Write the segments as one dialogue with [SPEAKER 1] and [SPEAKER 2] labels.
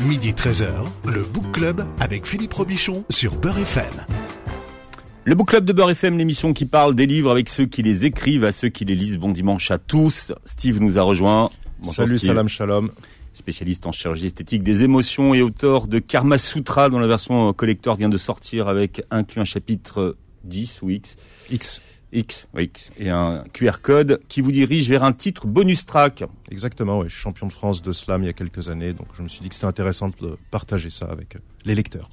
[SPEAKER 1] Midi 13h, le Book Club avec Philippe Robichon sur Beurre FM.
[SPEAKER 2] Le Book Club de Beurre FM, l'émission qui parle des livres avec ceux qui les écrivent, à ceux qui les lisent. Bon dimanche à tous. Steve nous a rejoint.
[SPEAKER 3] Salut,
[SPEAKER 2] Steve.
[SPEAKER 3] salam, shalom.
[SPEAKER 2] Spécialiste en chirurgie esthétique des émotions et auteur de Karma Sutra, dont la version collector vient de sortir avec inclus un chapitre 10 ou X.
[SPEAKER 3] X.
[SPEAKER 2] X, X, et un QR code qui vous dirige vers un titre bonus track.
[SPEAKER 3] Exactement, oui. Je suis champion de France de slam il y a quelques années, donc je me suis dit que c'était intéressant de partager ça avec euh, les lecteurs.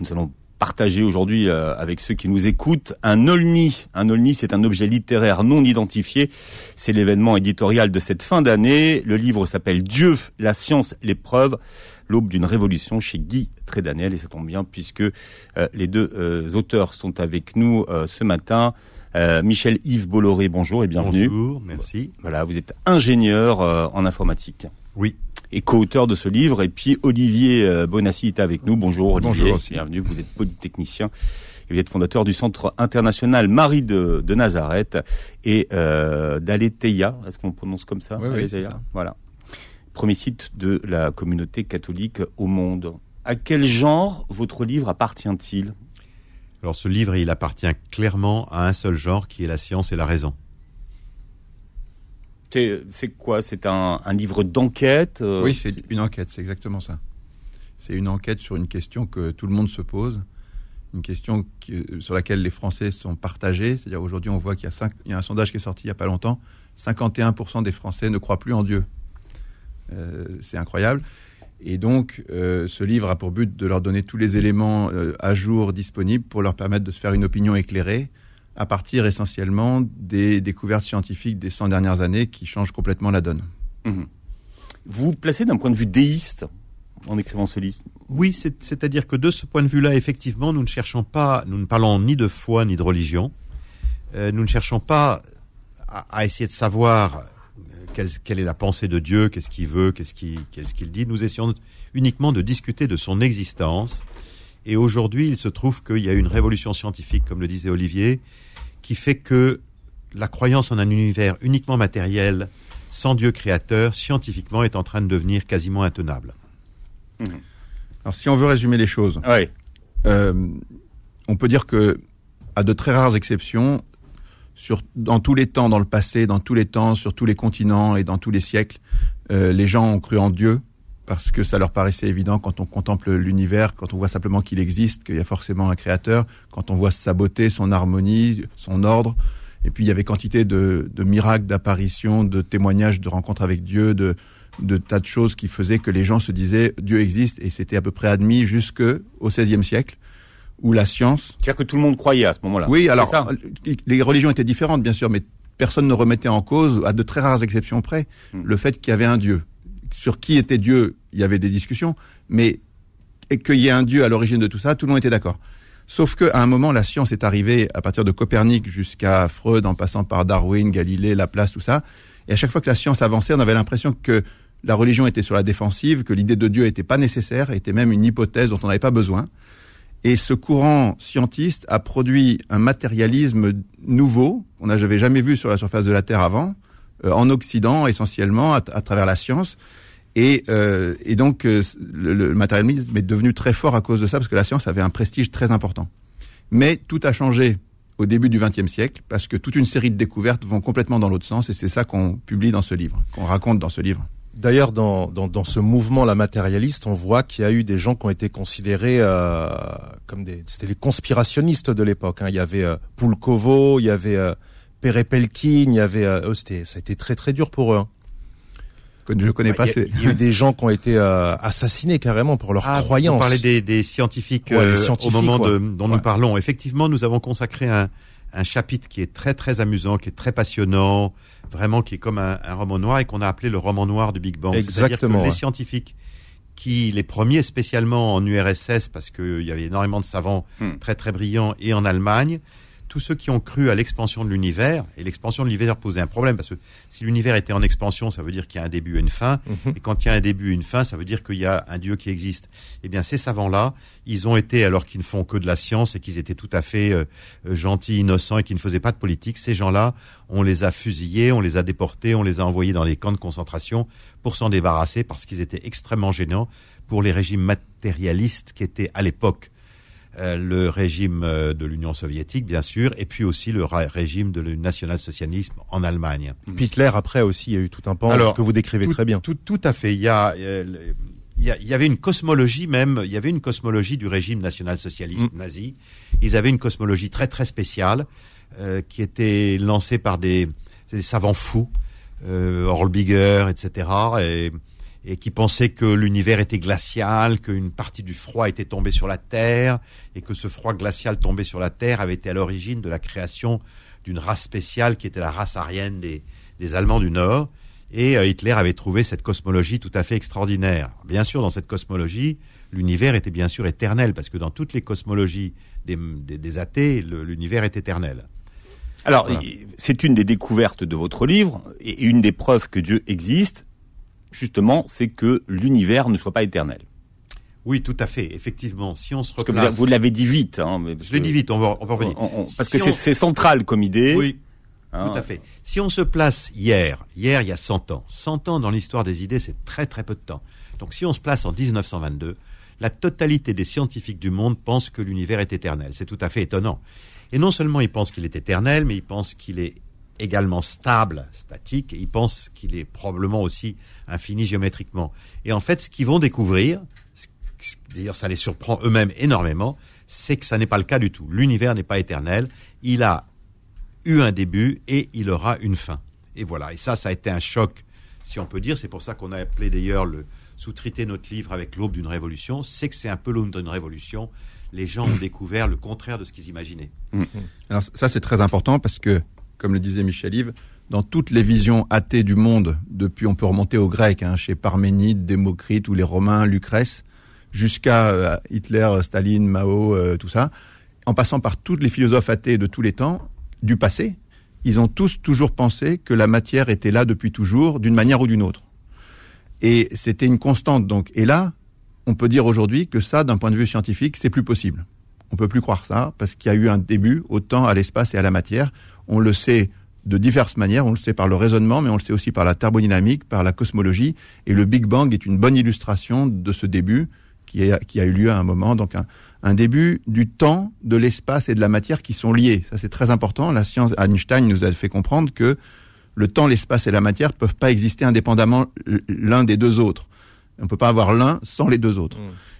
[SPEAKER 2] Nous allons partager aujourd'hui euh, avec ceux qui nous écoutent un Olni. Un Olni, c'est un objet littéraire non identifié. C'est l'événement éditorial de cette fin d'année. Le livre s'appelle Dieu, la science, l'épreuve, l'aube d'une révolution chez Guy Trédanel. Et ça tombe bien puisque euh, les deux euh, auteurs sont avec nous ce matin. Euh, Michel Yves Bolloré, bonjour et bienvenue.
[SPEAKER 4] Bonjour, merci.
[SPEAKER 2] Voilà, vous êtes ingénieur euh, en informatique.
[SPEAKER 4] Oui.
[SPEAKER 2] Et co-auteur de ce livre. Et puis Olivier euh, Bonassi est avec nous. Bonjour Olivier.
[SPEAKER 3] Bonjour aussi.
[SPEAKER 2] Bienvenue, vous êtes polytechnicien. Et vous êtes fondateur du Centre international Marie de, de Nazareth et euh, d'Aletheia. Est-ce qu'on prononce comme ça
[SPEAKER 4] Oui, oui, ça.
[SPEAKER 2] Voilà. Premier site de la communauté catholique au monde. À quel genre votre livre appartient-il?
[SPEAKER 4] Alors ce livre, il appartient clairement à un seul genre qui est la science et la raison.
[SPEAKER 2] C'est quoi? C'est un, un livre d'enquête euh,
[SPEAKER 5] Oui, c'est une enquête, c'est exactement ça. C'est une enquête sur une question que tout le monde se pose, une question qui- sur laquelle les Français sont partagés. C'est-à-dire aujourd'hui, on voit qu'il y, a cinq- il y a un sondage qui est sorti il n'y a pas longtemps, 51% des Français ne croient plus en Dieu. Euh, c'est incroyable. Et donc, euh, ce livre a pour but de leur donner tous les éléments euh, à jour disponibles pour leur permettre de se faire une opinion éclairée à partir essentiellement des découvertes scientifiques des 100 dernières années qui changent complètement la donne.
[SPEAKER 2] Mhm. Vous vous placez d'un point de vue déiste en écrivant ce livre?
[SPEAKER 4] Oui, c'est- c'est-à-dire que de ce point de vue-là, effectivement, nous ne cherchons pas, nous ne parlons ni de foi ni de religion. Euh, nous ne cherchons pas à, à essayer de savoir quelle, quelle est la pensée de Dieu, qu'est-ce qu'il veut, qu'est-ce qu'il dit. Nous essayons uniquement de discuter de son existence. Et aujourd'hui, il se trouve qu'il y a une révolution scientifique, comme le disait Olivier, qui fait que la croyance en un univers uniquement matériel, sans Dieu créateur, scientifiquement, est en train de devenir quasiment intenable.
[SPEAKER 5] Alors, si on veut résumer les choses,
[SPEAKER 2] Oui.
[SPEAKER 5] euh, on peut dire que, à de très rares exceptions, sur, dans tous les temps, dans le passé, dans tous les temps, sur tous les continents et dans tous les siècles, euh, les gens ont cru en Dieu parce que ça leur paraissait évident quand on contemple l'univers, quand on voit simplement qu'il existe, qu'il y a forcément un créateur, quand on voit sa beauté, son harmonie, son ordre. Et puis il y avait quantité de, de miracles, d'apparitions, de témoignages, de rencontres avec Dieu, de, de tas de choses qui faisaient que les gens se disaient Dieu existe et c'était à peu près admis jusque au XVIe siècle où la science
[SPEAKER 2] C'est-à-dire que tout le monde croyait à ce moment-là.
[SPEAKER 5] oui, alors
[SPEAKER 2] ça
[SPEAKER 5] les religions étaient différentes, bien sûr, mais personne ne remettait en cause, à de très rares exceptions près,
[SPEAKER 2] Hmm.
[SPEAKER 5] le fait qu'il y avait un Dieu. Sur qui était Dieu, il y avait des discussions, mais qu'il y ait un Dieu à l'origine de tout ça, tout le monde était d'accord. Sauf qu'à un moment, la science est arrivée à partir de Copernic jusqu'à Freud, en passant par Darwin, Galilée, Laplace, tout ça. Et à chaque fois que la science avançait, on avait l'impression que la religion était sur la défensive, que l'idée de Dieu n'était pas nécessaire, était même une hypothèse dont on n'avait pas besoin. Et ce courant scientiste a produit un matérialisme nouveau qu'on n'avait jamais vu sur la surface de la Terre avant, euh, en Occident essentiellement, à, travers la science. Et, euh, et donc euh, le, le matérialisme est devenu très fort à cause de ça, parce que la science avait un prestige très important. Mais tout a changé au début du XXe siècle, parce que toute une série de découvertes vont complètement dans l'autre sens, et c'est ça qu'on publie dans ce livre, qu'on raconte dans ce livre.
[SPEAKER 3] D'ailleurs, dans, dans, dans ce mouvement la matérialiste, on voit qu'il y a eu des gens qui ont été considérés euh, comme des, c'était les conspirationnistes de l'époque. Hein. Il y avait euh, Pulkovo, il y avait euh, Perepelkin, il y avait, euh, c'était, ça a été très très dur pour eux. hein.
[SPEAKER 5] Je ne connais pas,
[SPEAKER 3] il, y y a eu des gens qui ont été euh, assassinés carrément pour leur
[SPEAKER 4] Ah,
[SPEAKER 3] croyance.
[SPEAKER 4] On parlait des, des scientifiques,
[SPEAKER 3] Ouais,
[SPEAKER 4] euh,
[SPEAKER 3] scientifiques,
[SPEAKER 4] au moment de, dont nous parlons. Effectivement, nous avons consacré un, un chapitre qui est très très amusant, qui est très passionnant, vraiment qui est comme un, un roman noir et qu'on a appelé le roman noir du Big Bang.
[SPEAKER 3] Exactement,
[SPEAKER 4] que les scientifiques qui, les premiers spécialement en URSS, parce qu'il y avait énormément de savants
[SPEAKER 2] Hmm.
[SPEAKER 4] très très brillants, et en Allemagne, tous ceux qui ont cru à l'expansion de l'univers, et l'expansion de l'univers posait un problème, parce que si l'univers était en expansion, ça veut dire qu'il y a un début et une fin,
[SPEAKER 3] Mhm.
[SPEAKER 4] et quand il y a un début et une fin, ça veut dire qu'il y a un Dieu qui existe. Eh bien, ces savants-là, ils ont été, alors qu'ils ne font que de la science et qu'ils étaient tout à fait euh, gentils, innocents et qui ne faisaient pas de politique, ces gens-là, on les a fusillés, on les a déportés, on les a envoyés dans les camps de concentration pour s'en débarrasser parce qu'ils étaient extrêmement gênants pour les régimes matérialistes qui étaient à l'époque le régime euh, de l'Union soviétique, bien sûr, et puis aussi le régime de national-socialisme en Allemagne.
[SPEAKER 3] Puis Hitler, après aussi, il y a eu tout un pan
[SPEAKER 4] Alors,
[SPEAKER 3] que vous décrivez
[SPEAKER 4] tout,
[SPEAKER 3] très bien.
[SPEAKER 4] Tout, tout à fait. Il y a, euh, il y, a- il y avait une cosmologie même. Il y avait une cosmologie du régime national-socialiste
[SPEAKER 3] Mm.
[SPEAKER 4] nazi. Ils avaient une cosmologie très très spéciale euh, qui était lancée par des, des savants fous, euh, Horlbiger, etc. Et, et qui pensaient que l'univers était glacial, qu'une partie du froid était tombée sur la Terre, et que ce froid glacial tombé sur la Terre avait été à l'origine de la création d'une race spéciale qui était la race aryenne des, des Allemands du Nord. Et euh, Hitler avait trouvé cette cosmologie tout à fait extraordinaire. Bien sûr, dans cette cosmologie, l'univers était bien sûr éternel, parce que dans toutes les cosmologies des, des- des athées, l'univers est éternel.
[SPEAKER 2] Alors,
[SPEAKER 4] Voilà.
[SPEAKER 2] c'est une des découvertes de votre livre et une des preuves que Dieu existe. Justement, c'est que l'univers ne soit pas éternel.
[SPEAKER 4] Oui, tout à fait. Effectivement, si on se
[SPEAKER 2] Parce que vous, l'avez dit vite. Hein, mais
[SPEAKER 4] Je l'ai dit vite, on va, on va revenir.
[SPEAKER 2] on- on- parce
[SPEAKER 4] Si
[SPEAKER 2] que c'est central comme idée.
[SPEAKER 4] Oui,
[SPEAKER 2] hein.
[SPEAKER 4] Tout à fait. Si on se place hier, hier il y a 100 ans, 100 ans dans l'histoire des idées, c'est très très peu de temps. Donc si on se place en 1922, la totalité des scientifiques du monde pensent que l'univers est éternel. C'est tout à fait étonnant. Et non seulement ils pensent qu'il est éternel, mais ils pensent qu'il est également stable, statique, et ils pensent qu'il est probablement aussi infini géométriquement. Et en fait, ce qu'ils vont découvrir, d'ailleurs ça les surprend eux-mêmes énormément, c'est que ça n'est pas le cas du tout. L'univers n'est pas éternel. Il a eu un début et il aura une fin. Et voilà. Et ça, ça a été un choc, si on peut dire. C'est pour ça qu'on a appelé d'ailleurs le sous-traité notre livre avec l'aube d'une révolution. C'est que c'est un peu l'aube d'une révolution. Les gens ont découvert le contraire de ce qu'ils imaginaient.
[SPEAKER 5] Alors ça c'est très important parce que, comme le disait Michel Yves, dans toutes les visions athées du monde, depuis on peut remonter aux Grecs, hein, chez Parménide, Démocrite ou les Romains, Lucrèce, jusqu'à euh, Hitler, Staline, Mao, euh, tout ça, en passant par tous les philosophes athées de tous les temps, du passé, ils ont tous toujours pensé que la matière était là depuis toujours, d'une manière ou d'une autre. Et c'était une constante donc. Et là, on peut dire aujourd'hui que ça, d'un point de vue scientifique, c'est plus possible. On peut plus croire ça parce qu'il y a eu un début autant à l'espace et à la matière. On le sait de diverses manières. On le sait par le raisonnement, mais on le sait aussi par la thermodynamique, par la cosmologie. Et le Big Bang est une bonne illustration de ce début qui, a eu lieu à un moment. Donc un, un début du temps, de l'espace et de la matière qui sont liés. Ça c'est très important. La science Einstein nous a fait comprendre que le temps, l'espace et la matière peuvent pas exister indépendamment l'un des deux autres. On peut pas avoir l'un sans les deux autres.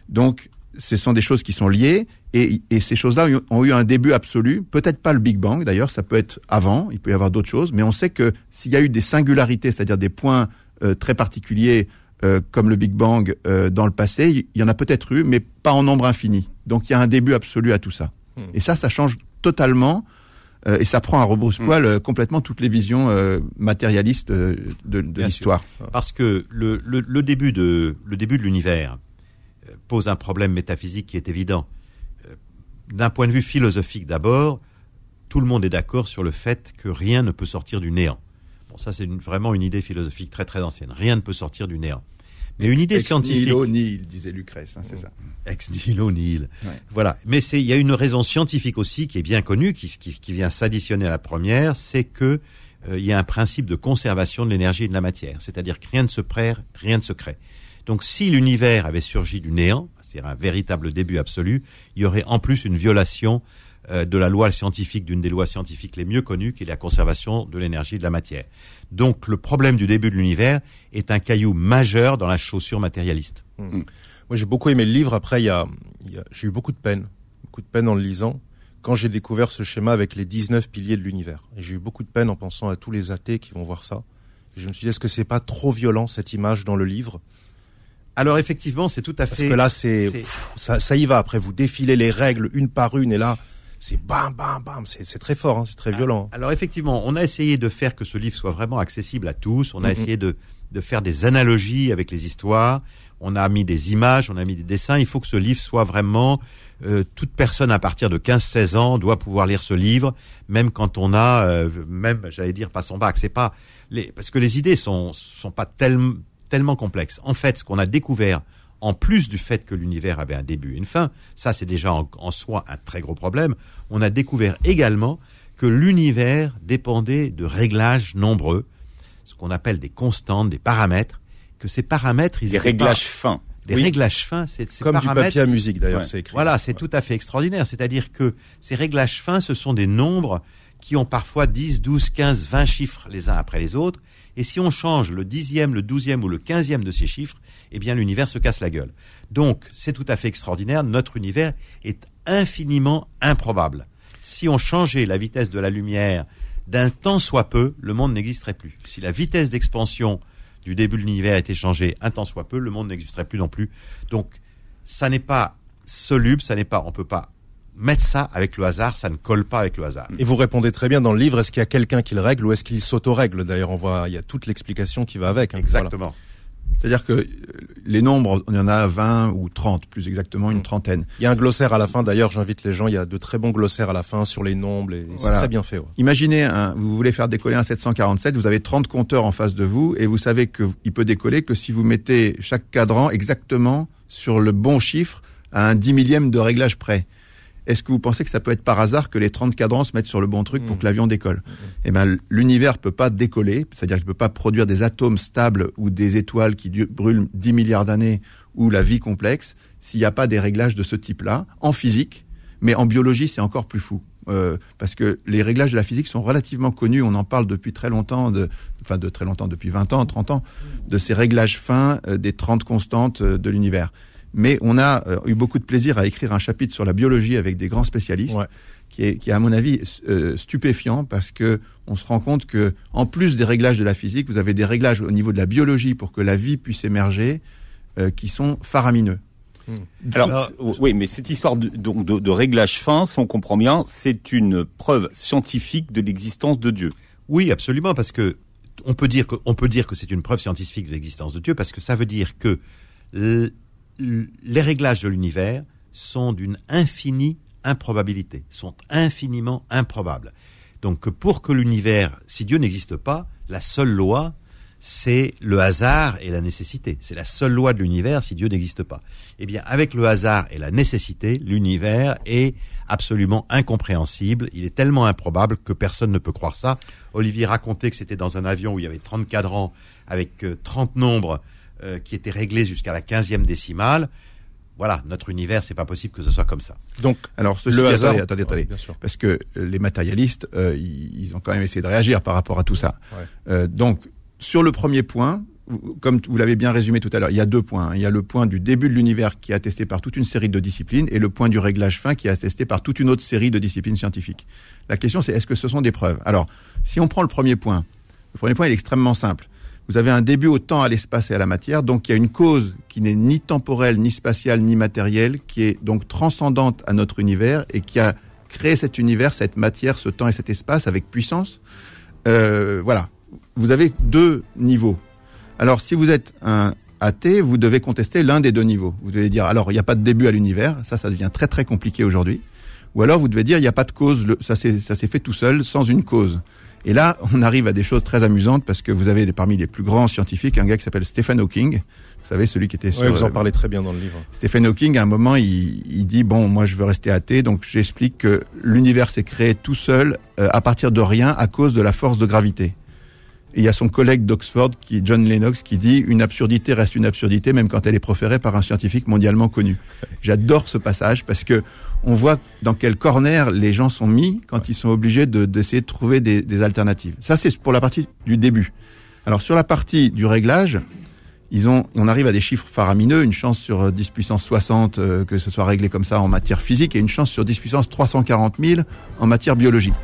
[SPEAKER 5] Donc, ce sont des choses qui sont liées et, et ces choses-là ont eu- un début absolu. Peut-être pas le Big Bang d'ailleurs, ça peut être avant, il peut y avoir d'autres choses, mais on sait que s'il y a eu des singularités, c'est-à-dire des points euh, très particuliers euh, comme le Big Bang euh, dans le passé, il y en a peut-être eu, mais pas en nombre infini. Donc il y a un début absolu à tout ça. Et ça, ça change totalement et ça prend à rebrousse-poil euh, complètement toutes les visions matérialistes de, l'histoire.
[SPEAKER 4] Parce que le, le, le début de l'univers pose un problème métaphysique qui est évident. D'un point de vue philosophique d'abord, tout le monde est d'accord sur le fait que rien ne peut sortir du néant. Bon, ça c'est vraiment une idée philosophique très très ancienne. Rien ne peut sortir du néant. Mais une idée
[SPEAKER 5] Ex
[SPEAKER 4] scientifique.
[SPEAKER 5] nihilo nihil, disait Lucrèce, hein, c'est ça.
[SPEAKER 4] Ex nihilo nihil.
[SPEAKER 5] Ouais.
[SPEAKER 4] Voilà. Mais c'est, il y a une raison scientifique aussi qui est bien connue, qui, qui, qui vient s'additionner à la première, c'est que euh, il y a un principe de conservation de l'énergie et de la matière. C'est-à-dire que rien ne se perd, rien ne se crée. Donc si l'univers avait surgi du néant, c'est-à-dire un véritable début absolu, il y aurait en plus une violation euh, de la loi scientifique, d'une des lois scientifiques les mieux connues, qui est la conservation de l'énergie et de la matière. Donc le problème du début de l'univers est un caillou majeur dans la chaussure matérialiste.
[SPEAKER 3] Moi, j'ai beaucoup aimé le livre. Après, j'ai eu beaucoup de peine, beaucoup de peine en le lisant, quand j'ai découvert ce schéma avec les 19 piliers de l'univers. Et j'ai eu beaucoup de peine en pensant à tous les athées qui vont voir ça. Je me suis dit, est-ce que c'est pas trop violent cette image dans le livre?
[SPEAKER 4] Alors effectivement, c'est tout à
[SPEAKER 3] Parce
[SPEAKER 4] fait.
[SPEAKER 3] que là, c'est, ça, ça y va. Après, vous défilez les règles une par une, et là, c'est bam, bam, bam. C'est, très fort, hein, c'est très violent.
[SPEAKER 4] Alors effectivement, on a essayé de faire que ce livre soit vraiment accessible à tous. On a essayé de de faire des analogies avec les histoires. On a mis des images, on a mis des dessins. Il faut que ce livre soit vraiment euh, toute personne à partir de 15-16 ans doit pouvoir lire ce livre, même quand on a, euh, même j'allais dire pas son bac. C'est pas les, parce que les idées sont sont pas tellement tellement complexes. En fait, ce qu'on a découvert, en plus du fait que l'univers avait un début et une fin, ça c'est déjà en, en soi un très gros problème. On a découvert également que l'univers dépendait de réglages nombreux, ce qu'on appelle des constantes, des paramètres, que ces paramètres, ils
[SPEAKER 2] Des réglages fins.
[SPEAKER 4] des
[SPEAKER 3] Oui.
[SPEAKER 4] réglages fins, c'est ces
[SPEAKER 3] Comme du
[SPEAKER 4] paramètres
[SPEAKER 3] papier à musique d'ailleurs,
[SPEAKER 2] Ouais.
[SPEAKER 3] c'est écrit.
[SPEAKER 4] voilà, c'est tout à fait extraordinaire. C'est-à-dire que ces réglages fins, ce sont des nombres qui ont parfois 10, 12, 15, 20 chiffres les uns après les autres. Et si on change le dixième, le douzième ou le quinzième de ces chiffres, eh bien l'univers se casse la gueule. Donc c'est tout à fait extraordinaire. Notre univers est infiniment improbable. Si on changeait la vitesse de la lumière d'un temps soit peu, le monde n'existerait plus. Si la vitesse d'expansion du début de l'univers était changée un temps soit peu, le monde n'existerait plus non plus. Donc ça n'est pas soluble, ça n'est pas, on peut pas mettre ça avec le hasard, ça ne colle pas avec le hasard.
[SPEAKER 3] Et vous répondez très bien dans le livre, est-ce qu'il y a quelqu'un qui le règle ou est-ce qu'il s'auto-règle? D'ailleurs, on voit, il y a toute l'explication qui va avec. hein. Voilà.
[SPEAKER 4] Exactement.
[SPEAKER 5] C'est-à-dire que euh, les nombres, il y en a 20 ou 30, plus exactement
[SPEAKER 3] Mm.
[SPEAKER 5] une trentaine.
[SPEAKER 3] Il y a un glossaire à la fin, d'ailleurs, j'invite les gens, il y a de très bons glossaires à la fin sur les nombres, et c'est très bien fait. ouais.
[SPEAKER 5] Imaginez, un, vous voulez faire décoller un 747, vous avez 30 compteurs en face de vous et vous savez qu'il peut décoller que si vous mettez chaque cadran exactement sur le bon chiffre à un dix millième de réglage près. Est-ce que vous pensez que ça peut être par hasard que les 30 cadrans se mettent sur le bon truc pour
[SPEAKER 3] Mm.
[SPEAKER 5] que l'avion décolle Eh ben, l'univers peut pas décoller, c'est-à-dire qu'il peut pas produire des atomes stables ou des étoiles qui brûlent 10 milliards d'années ou la vie complexe s'il n'y a pas des réglages de ce type-là en physique, mais en biologie c'est encore plus fou. Euh, parce que les réglages de la physique sont relativement connus, on en parle depuis très longtemps, de, enfin de très longtemps, depuis 20 ans, 30 ans, de ces réglages fins euh, des 30 constantes euh, de l'univers. Mais on a euh, eu beaucoup de plaisir à écrire un chapitre sur la biologie avec des grands spécialistes,
[SPEAKER 3] Ouais.
[SPEAKER 5] qui, est, qui est à mon avis euh, stupéfiant parce que on se rend compte que en plus des réglages de la physique, vous avez des réglages au niveau de la biologie pour que la vie puisse émerger, euh, qui sont faramineux.
[SPEAKER 2] Alors,
[SPEAKER 4] Alors-
[SPEAKER 2] oui, mais cette histoire de, donc de, de réglage fin, si on comprend bien, c'est une preuve scientifique de l'existence de Dieu.
[SPEAKER 4] Oui, absolument, parce que on peut dire que on peut dire que c'est une preuve scientifique de l'existence de Dieu, parce que ça veut dire que les réglages de l'univers sont d'une infinie improbabilité, sont infiniment improbables. Donc pour que l'univers, si Dieu n'existe pas, la seule loi, c'est le hasard et la nécessité. C'est la seule loi de l'univers si Dieu n'existe pas. Eh bien, avec le hasard et la nécessité, l'univers est absolument incompréhensible. Il est tellement improbable que personne ne peut croire ça. Olivier racontait que c'était dans un avion où il y avait 30 cadrans avec euh, 30 nombres euh, qui étaient réglés jusqu'à la 15e décimale. Voilà, notre univers, c'est pas possible que ce soit comme ça.
[SPEAKER 3] Donc,
[SPEAKER 5] Alors,
[SPEAKER 3] le hasard.
[SPEAKER 5] attendez, attendez,
[SPEAKER 3] Ouais, bien sûr.
[SPEAKER 5] parce que euh, les matérialistes, euh, ils, ils ont quand même essayé de réagir par rapport à tout ça.
[SPEAKER 3] Ouais.
[SPEAKER 5] Euh, donc, sur le premier point, comme vous l'avez bien résumé tout à l'heure, il y a deux points. hein. Il y a le point du début de l'univers qui est attesté par toute une série de disciplines et le point du réglage fin qui est attesté par toute une autre série de disciplines scientifiques. La question, c'est est-ce que ce sont des preuves? Alors, si on prend le premier point, le premier point il est extrêmement simple. Vous avez un début au temps, à l'espace et à la matière, donc il y a une cause qui n'est ni temporelle, ni spatiale, ni matérielle, qui est donc transcendante à notre univers et qui a créé cet univers, cette matière, ce temps et cet espace avec puissance. Euh, voilà. Vous avez deux niveaux. Alors, si vous êtes un athée, vous devez contester l'un des deux niveaux. Vous devez dire, alors, il n'y a pas de début à l'univers. Ça, ça devient très, très compliqué aujourd'hui. Ou alors, vous devez dire, il n'y a pas de cause. ça s'est fait tout seul, sans une cause. Et là, on arrive à des choses très amusantes parce que vous avez parmi les plus grands scientifiques un gars qui s'appelle Stephen Hawking. Vous savez, celui qui était sur
[SPEAKER 3] Ouais, vous en
[SPEAKER 5] euh,
[SPEAKER 3] parlez très bien dans le livre.
[SPEAKER 5] Stephen Hawking, à un moment, il, il dit bon, moi, je veux rester athée, donc j'explique que l'univers s'est créé tout seul euh, à partir de rien à cause de la force de gravité. Et il y a son collègue d'Oxford, qui John Lennox, qui dit une absurdité reste une absurdité, même quand elle est proférée par un scientifique mondialement connu. J'adore ce passage parce que on voit dans quel corner les gens sont mis quand ils sont obligés de- d'essayer de, trouver des, des alternatives. Ça, c'est pour la partie du début. Alors sur la partie du réglage, ils ont, on arrive à des chiffres faramineux, une chance sur euh, 10 puissance 60 euh, que ce soit réglé comme ça en matière physique et une chance sur 10 puissance 340 000 en matière biologique.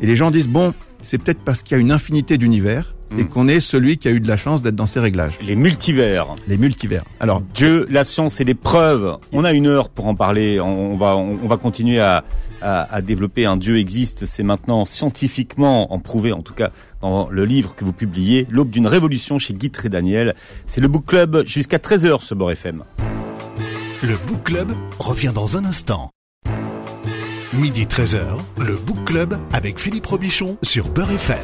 [SPEAKER 5] Et les gens disent, bon, c'est peut-être parce qu'il y a une infinité d'univers et
[SPEAKER 2] Mm.
[SPEAKER 5] qu'on est celui qui a eu de la chance d'être dans ces réglages,
[SPEAKER 2] Les multivers.
[SPEAKER 5] les multivers. Alors,
[SPEAKER 2] Dieu, la science et les preuves. On a une heure pour en parler. On, va, on, on va continuer à, à, à développer un Dieu existe. C'est maintenant scientifiquement en prouvé, en tout cas dans le livre que vous publiez, L'aube d'une révolution chez Guy Daniel. C'est le Book Club jusqu'à 13h ce Bord FM.
[SPEAKER 1] Le Book Club revient dans un instant. Midi 13h, le Book Club avec Philippe Robichon sur Beurre FM.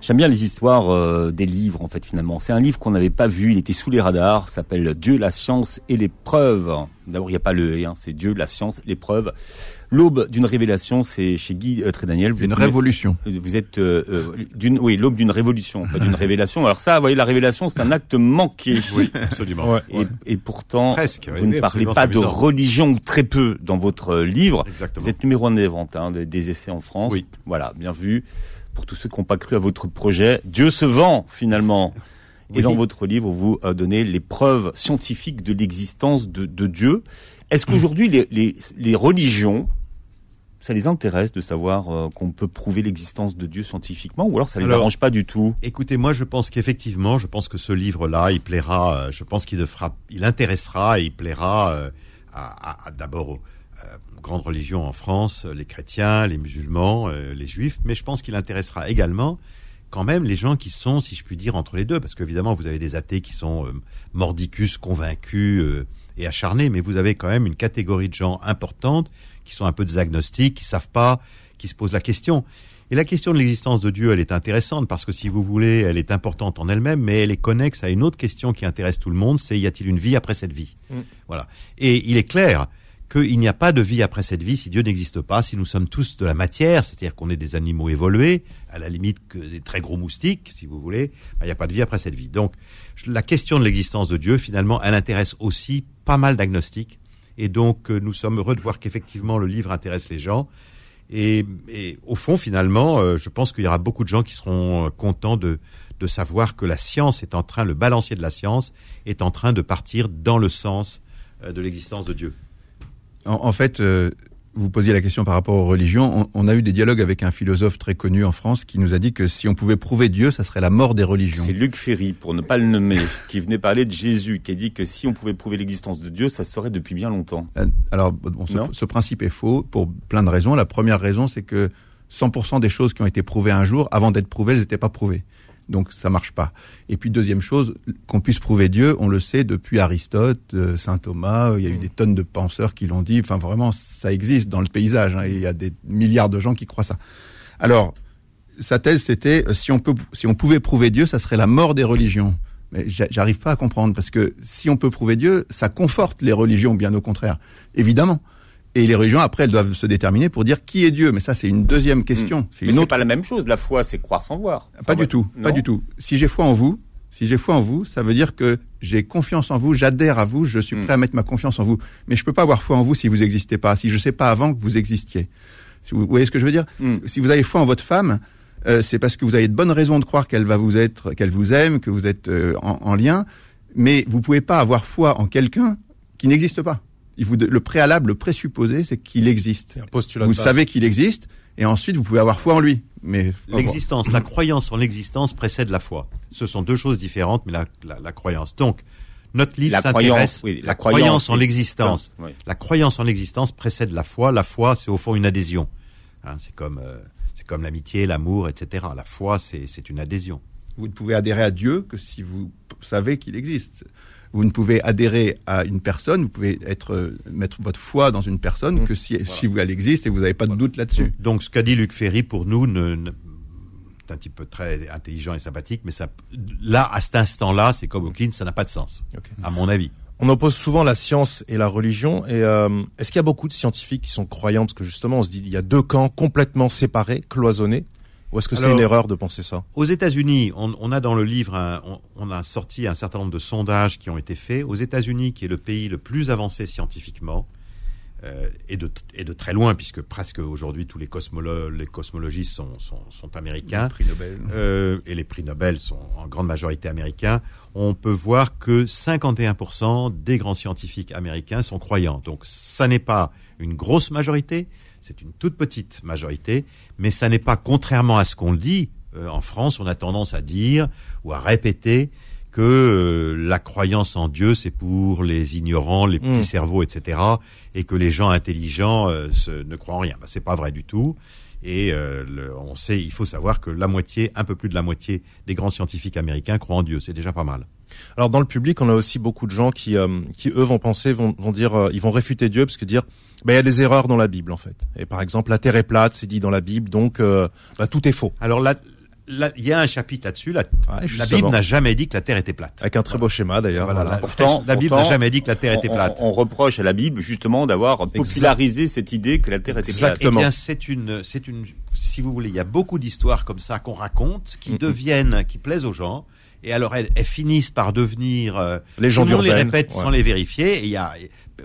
[SPEAKER 2] J'aime bien les histoires euh, des livres, en fait, finalement. C'est un livre qu'on n'avait pas vu, il était sous les radars, s'appelle Dieu, la science et l'épreuve. D'abord, il n'y a pas le hein, c'est Dieu, la science, l'épreuve. L'aube d'une révélation, c'est chez Guy euh, Trédaniel.
[SPEAKER 5] Vous une révolution.
[SPEAKER 2] Vous êtes euh, euh, d'une, oui, l'aube d'une révolution, pas d'une révélation. Alors ça, vous voyez, la révélation, c'est un acte manqué.
[SPEAKER 4] Oui, absolument.
[SPEAKER 2] Et, et, pourtant,
[SPEAKER 4] Presque,
[SPEAKER 2] vous ne parlez pas de religion très peu dans votre livre.
[SPEAKER 4] Exactement.
[SPEAKER 2] Vous êtes numéro un des ventes hein, des essais en France.
[SPEAKER 4] Oui.
[SPEAKER 2] Voilà, bien vu. Pour tous ceux qui n'ont pas cru à votre projet, Dieu se vend finalement. Et dans votre livre, vous donnez les preuves scientifiques de l'existence de, de Dieu. Est-ce qu'aujourd'hui, les, les, les religions ça les intéresse de savoir euh, qu'on peut prouver l'existence de Dieu scientifiquement ou alors ça les alors, arrange pas du tout?
[SPEAKER 4] Écoutez, moi je pense qu'effectivement, je pense que ce livre-là, il plaira, euh, je pense qu'il fera, il intéressera et il plaira euh, à, à, d'abord aux grandes religions en France, les chrétiens, les musulmans, les juifs, mais je pense qu'il intéressera également quand même les gens qui sont, si je puis dire, entre les deux, parce qu'évidemment vous avez des athées qui sont mordicus, convaincus et acharnés, mais vous avez quand même une catégorie de gens importante qui sont un peu des agnostiques, qui savent pas, qui se posent la question. Et la question de l'existence de Dieu, elle est intéressante parce que si vous voulez, elle est importante en elle-même, mais elle est connexe à une autre question qui intéresse tout le monde, c'est y a-t-il une vie après cette vie? Mm. Voilà. Et il est clair qu'il n'y a pas de vie après cette vie si Dieu n'existe pas, si nous sommes tous de la matière, c'est-à-dire qu'on est des animaux évolués, à la limite des très gros moustiques, si vous voulez, ben, il n'y a pas de vie après cette vie. Donc la question de l'existence de Dieu, finalement, elle intéresse aussi pas mal d'agnostiques et donc, euh, nous sommes heureux de voir qu'effectivement, le livre intéresse les gens. Et, au fond, finalement, euh, je pense qu'il y aura beaucoup de gens qui seront euh, contents de savoir que la science est en train, le balancier de la science est en train de partir dans le sens de l'existence de Dieu.
[SPEAKER 5] En, en fait, vous posiez la question par rapport aux religions. On, on, a eu des dialogues avec un philosophe très connu en France qui nous a dit que si on pouvait prouver Dieu, ça serait la mort des religions.
[SPEAKER 2] C'est Luc Ferry, pour ne pas le nommer, qui venait parler de Jésus, qui a dit que si on pouvait prouver l'existence de Dieu, ça serait depuis bien longtemps.
[SPEAKER 5] Euh, alors, bon, ce, ce, principe est faux pour plein de raisons. La première raison, c'est que 100% des choses qui ont été prouvées un jour, avant d'être prouvées, elles n'étaient pas prouvées donc ça marche pas. Et puis deuxième chose, qu'on puisse prouver Dieu, on le sait depuis Aristote, euh, saint Thomas, il y a eu mm. des tonnes de penseurs qui l'ont dit. Enfin vraiment, ça existe dans le paysage. Hein, il y a des milliards de gens qui croient ça. Alors sa thèse c'était euh, si on peut, si on pouvait prouver Dieu, ça serait la mort des religions. Mais j'arrive pas à comprendre parce que si on peut prouver Dieu, ça conforte les religions, bien au contraire. Évidemment. Et les religions, après, elles doivent se déterminer pour dire qui est Dieu. Mais ça, c'est une deuxième question.
[SPEAKER 2] Hmm. C'est une autre... pas la même chose. La foi, c'est croire sans voir.
[SPEAKER 5] Pas du tout. Pas du tout. Si j'ai foi en vous, si j'ai foi en vous, ça veut dire que j'ai confiance en vous, j'adhère à vous, je suis hmm. prêt à mettre ma confiance en vous. Mais je peux pas avoir foi en vous si vous n'existez pas, si je sais pas avant que vous existiez. Si vous, voyez ce que je veux dire? Mm. Si vous avez foi en votre femme, euh, c'est parce que vous avez de bonnes raisons de croire qu'elle va vous être, qu'elle vous aime, que vous êtes euh, en, en, lien. Mais vous pouvez pas avoir foi en quelqu'un qui n'existe pas il vous, le préalable, le présupposé, c'est qu'il existe. Vous savez qu'il existe, et ensuite vous pouvez avoir foi en lui. Mais
[SPEAKER 4] l'existence, la croyance en l'existence précède la foi. Ce sont deux choses différentes, mais la, la, la croyance. Donc, notre livre s'intéresse
[SPEAKER 2] oui,
[SPEAKER 4] la, la croyance, croyance en l'existence. Oui. La croyance en l'existence précède la foi. La foi, c'est au fond une adhésion. Hein, c'est comme euh, c'est comme l'amitié, l'amour, etc. La foi, c'est une adhésion.
[SPEAKER 5] Vous ne pouvez adhérer à Dieu que si vous savez qu'il existe vous ne pouvez adhérer à une personne, vous pouvez être euh, mettre votre foi dans une personne mmh. que si, voilà. si vous, elle existe et vous n'avez pas de doute là-dessus.
[SPEAKER 4] Donc ce qu'a dit Luc Ferry pour nous ne, ne un petit peu très intelligent et sympathique, mais ça, là, à cet instant-là, c'est comme Hawkins, ça n'a pas de sens, okay. à mon avis.
[SPEAKER 3] On oppose souvent la science et la religion. Et euh, est-ce qu'il y a beaucoup de scientifiques qui sont croyants Parce que justement, on se dit il y a deux camps complètement séparés, cloisonnés? Ou est-ce que c'est une erreur de penser ça?
[SPEAKER 4] Aux États-Unis, on, on, a dans le livre, un, on, on, a sorti un certain nombre de sondages qui ont été faits. Aux États-Unis, qui est le pays le plus avancé scientifiquement, euh, et, de, et de très loin, puisque presque aujourd'hui tous les, cosmolo les cosmologistes sont, sont, sont américains.
[SPEAKER 5] Les prix Nobel.
[SPEAKER 4] Euh, et les prix Nobel sont en grande majorité américains. On peut voir que 51% des grands scientifiques américains sont croyants. Donc ça n'est pas une grosse majorité, c'est une toute petite majorité, mais ça n'est pas contrairement à ce qu'on dit. Euh, en France, on a tendance à dire ou à répéter que euh, la croyance en Dieu c'est pour les ignorants, les petits
[SPEAKER 3] Mm.
[SPEAKER 4] cerveaux, etc. Et que les gens intelligents euh, se- ne croient en rien. Ben, c'est pas vrai du tout. Et euh, le- on sait, il faut savoir que la moitié, un peu plus de la moitié des grands scientifiques américains croient en Dieu. C'est déjà pas mal.
[SPEAKER 3] Alors dans le public, on a aussi beaucoup de gens qui, euh, qui eux vont penser, vont, vont dire, euh, ils vont réfuter Dieu parce que dire, bah, il y a des erreurs dans la Bible en fait. Et par exemple, la Terre est plate, c'est dit dans la Bible, donc euh, bah, tout est faux.
[SPEAKER 4] Alors là, là, il y a un chapitre là-dessus. La,
[SPEAKER 3] Ouais,
[SPEAKER 4] la. Bible n'a jamais dit que la Terre était plate.
[SPEAKER 3] Avec un très beau schéma d'ailleurs.
[SPEAKER 4] Voilà,
[SPEAKER 2] Pourtant-
[SPEAKER 4] la Bible n'a jamais dit que la Terre était plate.
[SPEAKER 2] on- on reproche à la Bible justement d'avoir popularisé cette idée que la Terre était plate.
[SPEAKER 4] Eh bien, c'est une, c'est une, si vous voulez, il y a beaucoup d'histoires comme ça qu'on raconte, qui deviennent, qui plaisent aux gens, et alors elles, elles finissent par devenir, euh,
[SPEAKER 3] Légende
[SPEAKER 4] tout le monde les répète
[SPEAKER 3] ouais.
[SPEAKER 4] sans les vérifier, et il y a,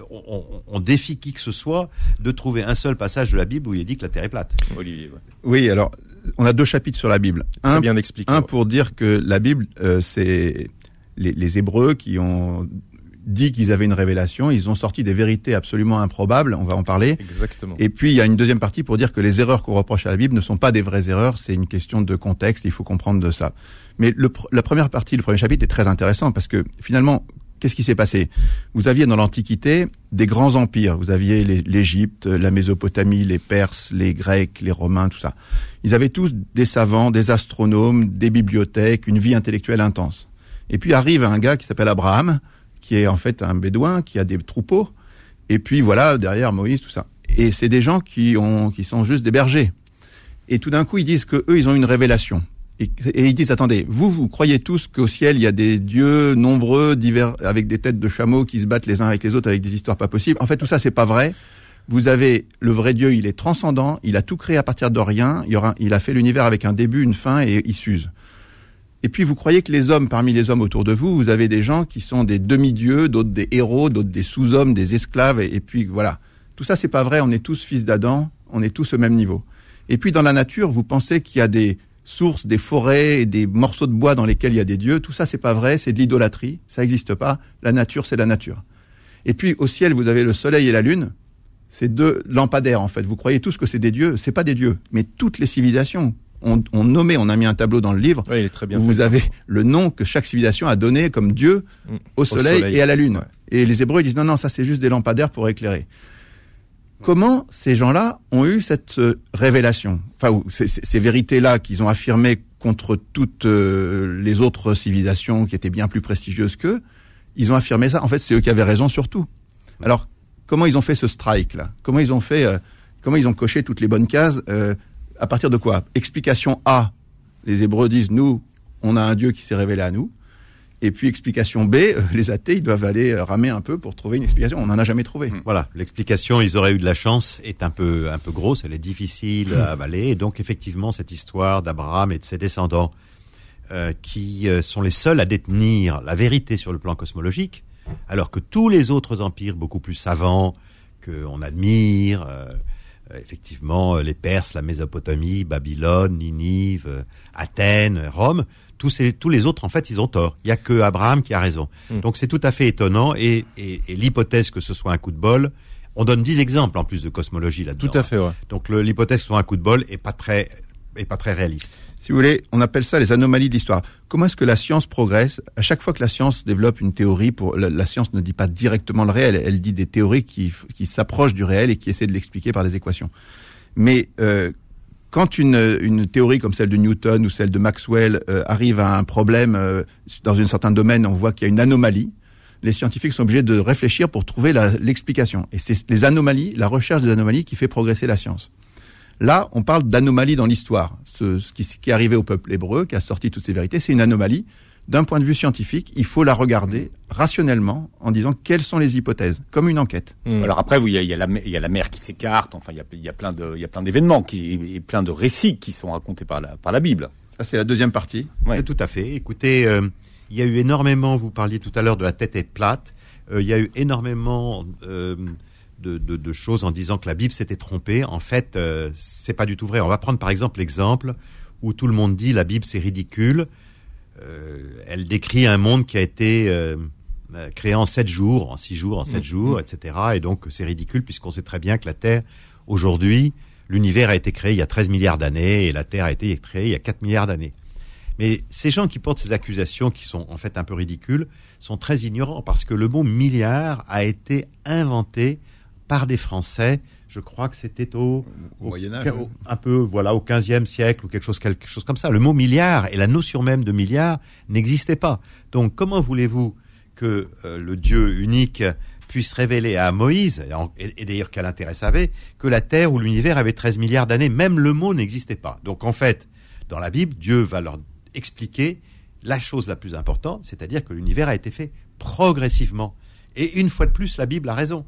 [SPEAKER 4] on, on- on défie qui que ce soit de trouver un seul passage de la Bible où il est dit que la Terre est plate.
[SPEAKER 2] Olivier. ouais.
[SPEAKER 5] Oui, alors on a deux chapitres sur la Bible.
[SPEAKER 3] Très
[SPEAKER 5] Un,
[SPEAKER 3] bien expliqué.
[SPEAKER 5] un
[SPEAKER 3] ouais.
[SPEAKER 5] pour dire que la Bible, euh, c'est les, les Hébreux qui ont dit qu'ils avaient une révélation. Ils ont sorti des vérités absolument improbables. On va en parler.
[SPEAKER 3] Exactement.
[SPEAKER 5] Et puis il y a une deuxième partie pour dire que les erreurs qu'on reproche à la Bible ne sont pas des vraies erreurs, c'est une question de contexte, il faut comprendre de ça. Mais le la première partie, le premier chapitre est très intéressant parce que finalement, qu'est-ce qui s'est passé? Vous aviez dans l'Antiquité des grands empires, vous aviez l'Égypte, la Mésopotamie, les Perses, les Grecs, les Romains, tout ça. Ils avaient tous des savants, des astronomes, des bibliothèques, une vie intellectuelle intense. Et puis arrive un gars qui s'appelle Abraham, qui est en fait un bédouin, qui a des troupeaux, et puis voilà, derrière Moïse, tout ça. Et c'est des gens qui ont, qui sont juste des bergers. Et tout d'un coup, ils disent que eux, ils ont une révélation. Et, ils disent, attendez, vous, vous croyez tous qu'au ciel, il y a des dieux nombreux, divers, avec des têtes de chameaux qui se battent les uns avec les autres avec des histoires pas possibles. En fait, tout ça, c'est pas vrai. Vous avez le vrai Dieu, il est transcendant, il a tout créé à partir de rien, il, il a fait l'univers avec un début, une fin, et il s'use. Et puis vous croyez que les hommes, parmi les hommes autour de vous, vous avez des gens qui sont des demi-dieux, d'autres des héros, d'autres des sous-hommes, des esclaves, et, puis voilà. Tout ça, c'est pas vrai. On est tous fils d'Adam, on est tous au même niveau. Et puis dans la nature, vous pensez qu'il y a des sources, des forêts, et des morceaux de bois dans lesquels il y a des dieux. Tout ça, c'est pas vrai. C'est de l'idolâtrie. Ça n'existe pas. La nature, c'est la nature. Et puis au ciel, vous avez le soleil et la lune. C'est deux lampadaires en fait. Vous croyez tous que c'est des dieux. C'est pas des dieux. Mais toutes les civilisations ont nommé. On a mis un tableau dans le livre
[SPEAKER 3] il est très bien
[SPEAKER 5] où
[SPEAKER 3] fait.
[SPEAKER 5] vous avez le nom que chaque civilisation a donné comme Dieu
[SPEAKER 3] Mm.
[SPEAKER 5] au soleil,
[SPEAKER 3] soleil.
[SPEAKER 5] et à la lune.
[SPEAKER 3] Ouais.
[SPEAKER 5] Et les Hébreux ils disent non, non, ça c'est juste des lampadaires pour éclairer. Comment ces gens-là ont eu cette euh, révélation? Enfin, ou ces, vérités-là qu'ils ont affirmées contre toutes euh, les autres civilisations qui étaient bien plus prestigieuses qu'eux, ils ont affirmé ça. En fait, c'est eux qui avaient raison sur tout. Alors, comment ils ont fait ce strike-là? Comment ils ont fait euh, Comment ils ont coché toutes les bonnes cases À partir de quoi Explication A. Les Hébreux disent nous, on a un Dieu qui s'est révélé à nous. Et puis explication B, euh, les athées, ils doivent aller ramer un peu pour trouver une explication. On n'en a jamais trouvé.
[SPEAKER 2] Mm.
[SPEAKER 4] Voilà, l'explication, ils auraient eu de la chance, est un peu, un peu grosse, elle est difficile à avaler. Et donc, effectivement, cette histoire d'Abraham et de ses descendants, euh, qui euh, sont les seuls à détenir la vérité sur le plan cosmologique, alors que tous les autres empires beaucoup plus savants, qu'on admire, euh, effectivement, euh, les Perses, la Mésopotamie, Babylone, Ninive, euh, Athènes, Rome, tous, ces, tous les autres, en fait, ils ont tort. Il n'y a que Abraham qui a raison.
[SPEAKER 3] Mm.
[SPEAKER 4] Donc c'est tout à fait étonnant. Et, et, et l'hypothèse que ce soit un coup de bol, on donne dix exemples en plus de cosmologie là-dedans.
[SPEAKER 3] Tout à fait, ouais.
[SPEAKER 4] Donc l'hypothèse que ce soit un coup de bol est pas très, est pas très réaliste.
[SPEAKER 5] Si vous voulez, on appelle ça les anomalies de l'histoire. Comment est-ce que la science progresse À chaque fois que la science développe une théorie, pour la, science ne dit pas directement le réel, elle dit des théories qui, qui s'approchent du réel et qui essaient de l'expliquer par des équations. Mais euh, quand une, une théorie comme celle de Newton ou celle de Maxwell euh, arrive à un problème euh, dans un certain domaine, on voit qu'il y a une anomalie. Les scientifiques sont obligés de réfléchir pour trouver l'explication. Et c'est les anomalies, la recherche des anomalies qui fait progresser la science. Là, on parle d'anomalie dans l'histoire. Ce, ce qui, ce qui est arrivé au peuple hébreu, qui a sorti toutes ces vérités, c'est une anomalie. D'un point de vue scientifique, il faut la regarder rationnellement en disant quelles sont les hypothèses, comme une enquête.
[SPEAKER 3] Mm.
[SPEAKER 2] Alors après, il y y a la, mer- il y a la mer qui s'écarte. Enfin, il y y a plein de, il y a plein d'événements qui, et plein de récits qui sont racontés par la, par la Bible.
[SPEAKER 5] Ça, c'est la deuxième partie.
[SPEAKER 2] Ouais.
[SPEAKER 4] Oui, Tout à fait. Écoutez, euh, il y a eu énormément, vous parliez tout à l'heure de la tête est plate, euh, il y a eu énormément euh, de, de- de choses en disant que la Bible s'était trompée. En fait, euh, c'est pas du tout vrai. On va prendre par exemple l'exemple où tout le monde dit la Bible c'est ridicule. Euh, elle décrit un monde qui a été euh, euh, créé en sept jours, en six jours, en sept jours, etc. Et donc c'est ridicule puisqu'on sait très bien que la Terre, aujourd'hui, l'univers a été créé il y a 13 milliards d'années et la Terre a été créée il y a 4 milliards d'années. Mais ces gens qui portent ces accusations, qui sont en fait un peu ridicules, sont très ignorants parce que le mot milliard a été inventé par des Français. Je crois que c'était au,
[SPEAKER 5] Au Moyen Âge,
[SPEAKER 4] au- un peu voilà au 15e siècle ou quelque chose quelque chose comme ça. Le mot milliard et la notion même de milliard n'existait pas. Donc comment voulez-vous que euh, le Dieu unique puisse révéler à Moïse, et d'ailleurs quel intérêt ça avait, que la Terre ou l'univers avait 13 milliards d'années, même le mot n'existait pas. Donc en fait, dans la Bible, Dieu va leur expliquer la chose la plus importante, c'est-à-dire que l'univers a été fait progressivement. Et une fois de plus, la Bible a raison.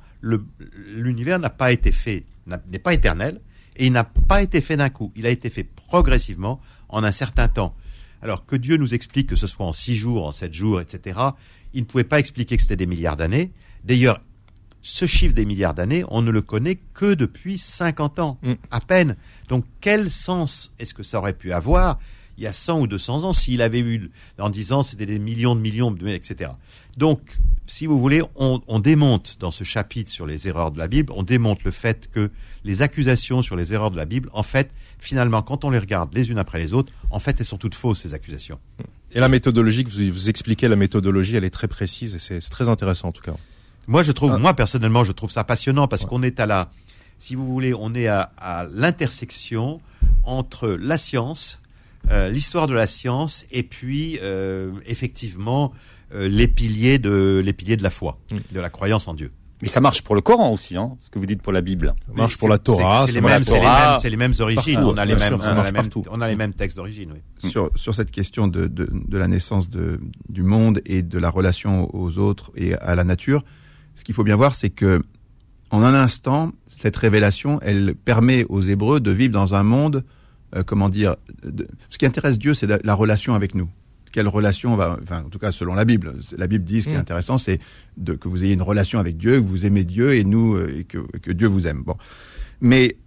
[SPEAKER 4] L'univers n'a pas été fait, n'est pas éternel, et il n'a pas été fait d'un coup. Il a été fait progressivement en un certain temps. Alors que Dieu nous explique que ce soit en six jours, en sept jours, etc., il ne pouvait pas expliquer que c'était des milliards d'années. D'ailleurs, ce chiffre des milliards d'années, on ne le connaît que depuis 50 ans,
[SPEAKER 3] Mm.
[SPEAKER 4] à peine. Donc, quel sens est-ce que ça aurait pu avoir il y a 100 ou 200 ans s'il avait eu, en disant c'était des millions de millions, de, etc. Donc, si vous voulez, on, on démonte dans ce chapitre sur les erreurs de la Bible, on démonte le fait que les accusations sur les erreurs de la Bible, en fait, finalement, quand on les regarde les unes après les autres, en fait, elles sont toutes fausses, ces accusations.
[SPEAKER 3] Et la méthodologie que vous, vous expliquez, la méthodologie, elle est très précise et c'est très intéressant en tout cas.
[SPEAKER 4] Moi, je trouve,
[SPEAKER 3] Ah.
[SPEAKER 4] moi personnellement, je trouve ça passionnant parce
[SPEAKER 3] Ouais.
[SPEAKER 4] qu'on est à la, si vous voulez, on est à, à l'intersection entre la science, euh, l'histoire de la science, et puis euh, effectivement les piliers de les piliers de la foi,
[SPEAKER 3] Mm.
[SPEAKER 4] de la croyance en Dieu.
[SPEAKER 2] Mais ça marche pour le Coran aussi, hein, ce que vous dites pour la Bible.
[SPEAKER 3] Ça marche pour la Torah,
[SPEAKER 4] c'est
[SPEAKER 3] ça
[SPEAKER 4] les
[SPEAKER 3] marche
[SPEAKER 4] mêmes,
[SPEAKER 3] pour
[SPEAKER 4] c'est les
[SPEAKER 2] Torah.
[SPEAKER 4] mêmes, c'est les mêmes origines.
[SPEAKER 3] Partout,
[SPEAKER 4] on a les mêmes,
[SPEAKER 3] sûr,
[SPEAKER 4] on a même-
[SPEAKER 3] partout.
[SPEAKER 4] on a les mêmes textes d'origine. Oui.
[SPEAKER 5] sur, sur cette question de, de, de la naissance de, du monde et de la relation aux autres et à la nature, ce qu'il faut bien voir, c'est que en un instant, cette révélation, elle permet aux Hébreux de vivre dans un monde, euh, comment dire, de- ce qui intéresse Dieu, c'est la, la relation avec nous. Quelle relation va, enfin, en tout cas selon la Bible, la Bible dit ce qui est
[SPEAKER 3] Mm.
[SPEAKER 5] intéressant, c'est de, que vous ayez une relation avec Dieu, que vous aimez Dieu et nous euh, et que, que Dieu vous aime. Bon, mais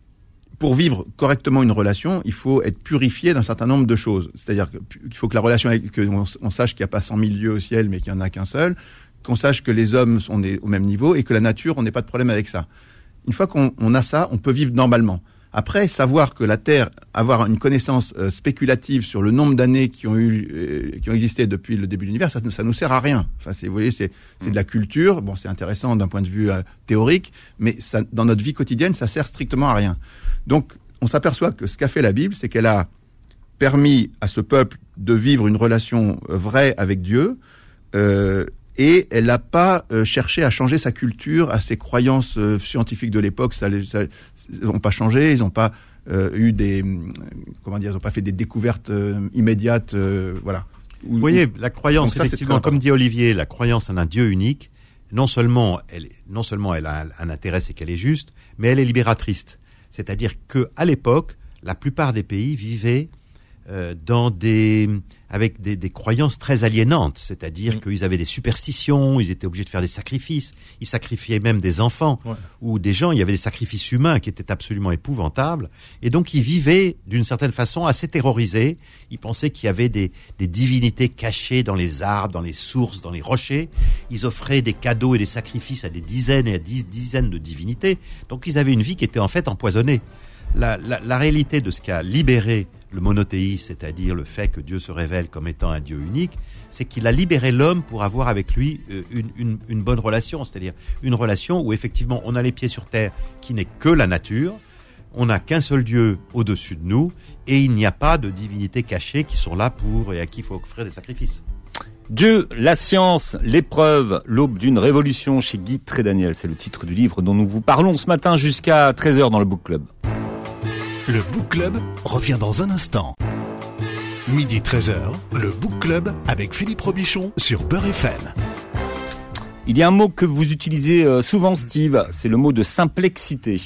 [SPEAKER 5] pour vivre correctement une relation, il faut être purifié d'un certain nombre de choses. C'est-à-dire qu'il faut que la relation, avec- que on, sache qu'il n'y a pas 100 000 lieux au ciel, mais qu'il n'y en a qu'un seul, qu'on sache que les hommes sont au même niveau et que la nature, on n'est pas de problème avec ça. Une fois qu'on on a ça, on peut vivre normalement. Après, savoir que la Terre, avoir une connaissance euh, spéculative sur le nombre d'années qui ont eu, euh, qui ont existé depuis le début de l'univers, ça, ne- ça nous sert à rien. Enfin, c'est, vous voyez, c'est, de la culture. Bon, c'est intéressant d'un point de vue euh, théorique, mais ça, dans notre vie quotidienne, ça sert strictement à rien. Donc, on s'aperçoit que ce qu'a fait la Bible, c'est qu'elle a permis à ce peuple de vivre une relation vraie avec Dieu, et elle n'a pas euh, cherché à changer sa culture, à ses croyances euh, scientifiques de l'époque. Ça, ils n'ont pas changé, ils n'ont pas euh, eu des, comment dire, ils n'ont pas fait des découvertes immédiates, voilà. Ou-
[SPEAKER 4] Vous voyez, la croyance,
[SPEAKER 5] ça,
[SPEAKER 4] effectivement, comme dit Olivier, la croyance en un Dieu unique, non seulement elle, non seulement elle a un, un intérêt, c'est qu'elle est juste, mais elle est libératrice. C'est-à-dire que à l'époque, la plupart des pays vivaient dans des avec des, des croyances très aliénantes, c'est-à-dire
[SPEAKER 3] Mm.
[SPEAKER 4] qu'ils avaient des superstitions, ils étaient obligés de faire des sacrifices, ils sacrifiaient même des enfants
[SPEAKER 3] Ouais.
[SPEAKER 4] ou des gens, il y avait des sacrifices humains qui étaient absolument épouvantables, et donc ils vivaient d'une certaine façon assez terrorisés. Ils pensaient qu'il y avait des, des divinités cachées dans les arbres, dans les sources, dans les rochers. Ils offraient des cadeaux et des sacrifices à des dizaines et à dix dizaines de divinités. Donc ils avaient une vie qui était en fait empoisonnée. La, la, la réalité de ce qui a libéré le monothéisme, c'est-à-dire le fait que Dieu se révèle comme étant un Dieu unique, c'est qu'il a libéré l'homme pour avoir avec lui euh, une, bonne relation, c'est-à-dire une relation où effectivement on a les pieds sur terre qui n'est que la nature, on n'a qu'un seul Dieu au-dessus de nous, et il n'y a pas de divinités cachées qui sont là pour et à qui il faut offrir des sacrifices.
[SPEAKER 2] Dieu, la science, l'épreuve, l'aube d'une révolution chez Guy Trédaniel. C'est le titre du livre dont nous vous parlons ce matin jusqu'à 13h dans le Book Club.
[SPEAKER 1] Le Book Club revient dans un instant. Midi 13h, le Book Club avec Philippe Robichon sur Beurre FM.
[SPEAKER 2] Il y a un mot que vous utilisez euh, souvent, Steve, c'est le mot de simplexité.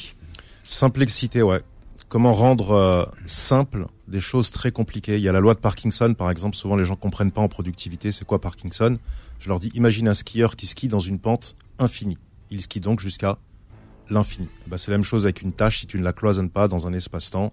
[SPEAKER 3] Simplexité, ouais. Comment rendre euh, simple des choses très compliquées. Il y a la loi de Parkinson, par exemple. Souvent, les gens comprennent pas en productivité. C'est quoi Parkinson? Je leur dis, imagine un skieur qui skie dans une pente infinie. Il skie donc jusqu'à l'infini. Eh ben, c'est la même chose avec une tâche si tu ne la cloisonnes pas dans un espace-temps.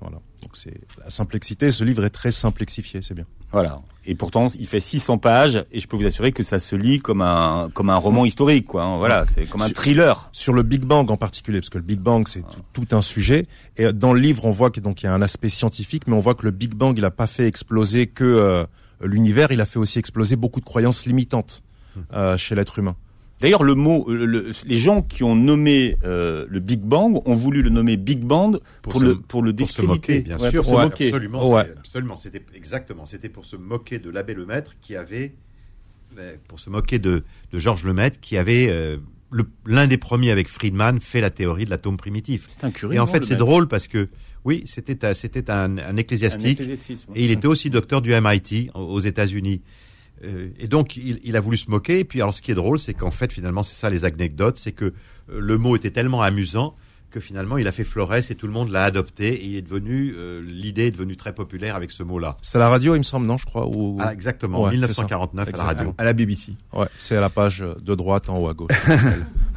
[SPEAKER 3] Voilà. Donc c'est la simplexité. Ce livre est très simplexifié, c'est bien.
[SPEAKER 2] Voilà. Et pourtant, il fait 600 pages et je peux vous assurer que ça se lit comme un comme un roman historique, quoi. hein. Voilà, c'est comme un thriller.
[SPEAKER 3] Sur le Big Bang en particulier, parce que le Big Bang c'est tout, tout un sujet. Et dans le livre, on voit que donc il y a un aspect scientifique, mais on voit que le Big Bang il a pas fait exploser que euh, l'univers, il a fait aussi exploser beaucoup de croyances limitantes euh, chez l'être humain.
[SPEAKER 2] D'ailleurs, le mot, le- le- les gens qui ont nommé euh, le Big Bang ont voulu le nommer Big Bang pour,
[SPEAKER 4] se-
[SPEAKER 2] le pour le
[SPEAKER 4] se
[SPEAKER 2] discréditer,
[SPEAKER 4] moquer, bien
[SPEAKER 2] Ouais,
[SPEAKER 4] sûr.
[SPEAKER 2] pour se
[SPEAKER 4] Ouais,
[SPEAKER 2] moquer.
[SPEAKER 4] Absolument,
[SPEAKER 3] Ouais.
[SPEAKER 4] absolument. C'était exactement. C'était pour se moquer de l'abbé Lemaître qui avait, euh, pour se moquer de, de Georges Lemaître qui avait euh, l'un des premiers avec Friedman fait la théorie de l'atome primitif.
[SPEAKER 2] Curé.
[SPEAKER 4] Et en fait, c'est drôle parce que oui, c'était un- c'était un, ecclésiastique et il était aussi docteur du MIT aux États-Unis. Euh, et donc, il, il a voulu se moquer. Et puis, alors, ce qui est drôle, c'est qu'en fait, finalement, c'est ça les anecdotes, c'est que euh, le mot était tellement amusant que finalement, il a fait florès et tout le monde l'a adopté. Et il est devenu, euh, l'idée est devenue très populaire avec ce mot-là.
[SPEAKER 3] C'est à la radio, il me semble, non, je crois. Ou...
[SPEAKER 4] Ah, exactement,
[SPEAKER 3] Ouais,
[SPEAKER 4] 1949 à la radio.
[SPEAKER 5] à la BBC.
[SPEAKER 3] Ouais, c'est à la page de droite en haut à gauche.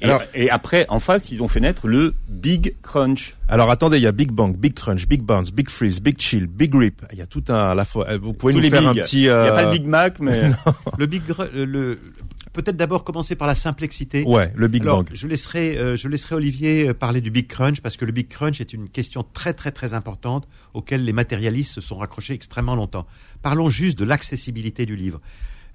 [SPEAKER 2] Et,
[SPEAKER 5] Alors-
[SPEAKER 2] et après, en face, ils ont fait naître le Big Crunch.
[SPEAKER 3] Alors attendez, il y a Big Bang, Big Crunch, Big Bounce, Big Freeze, Big Chill, Big Rip. Il y a tout un à la fois. Euh, Vous pouvez
[SPEAKER 2] Tous
[SPEAKER 3] nous
[SPEAKER 2] les
[SPEAKER 3] faire
[SPEAKER 2] big.
[SPEAKER 3] un petit.
[SPEAKER 2] Il n'y a
[SPEAKER 3] euh,
[SPEAKER 2] pas le Big Mac, mais
[SPEAKER 4] Le big, euh, le, peut-être d'abord commencer par la simplicité.
[SPEAKER 3] Ouais, le Big
[SPEAKER 4] Alors,
[SPEAKER 3] Bang.
[SPEAKER 4] je laisserai, euh, je laisserai Olivier euh, parler du Big Crunch parce que le Big Crunch est une question très très très importante auquel les matérialistes se sont raccrochés extrêmement longtemps. Parlons juste de l'accessibilité du livre.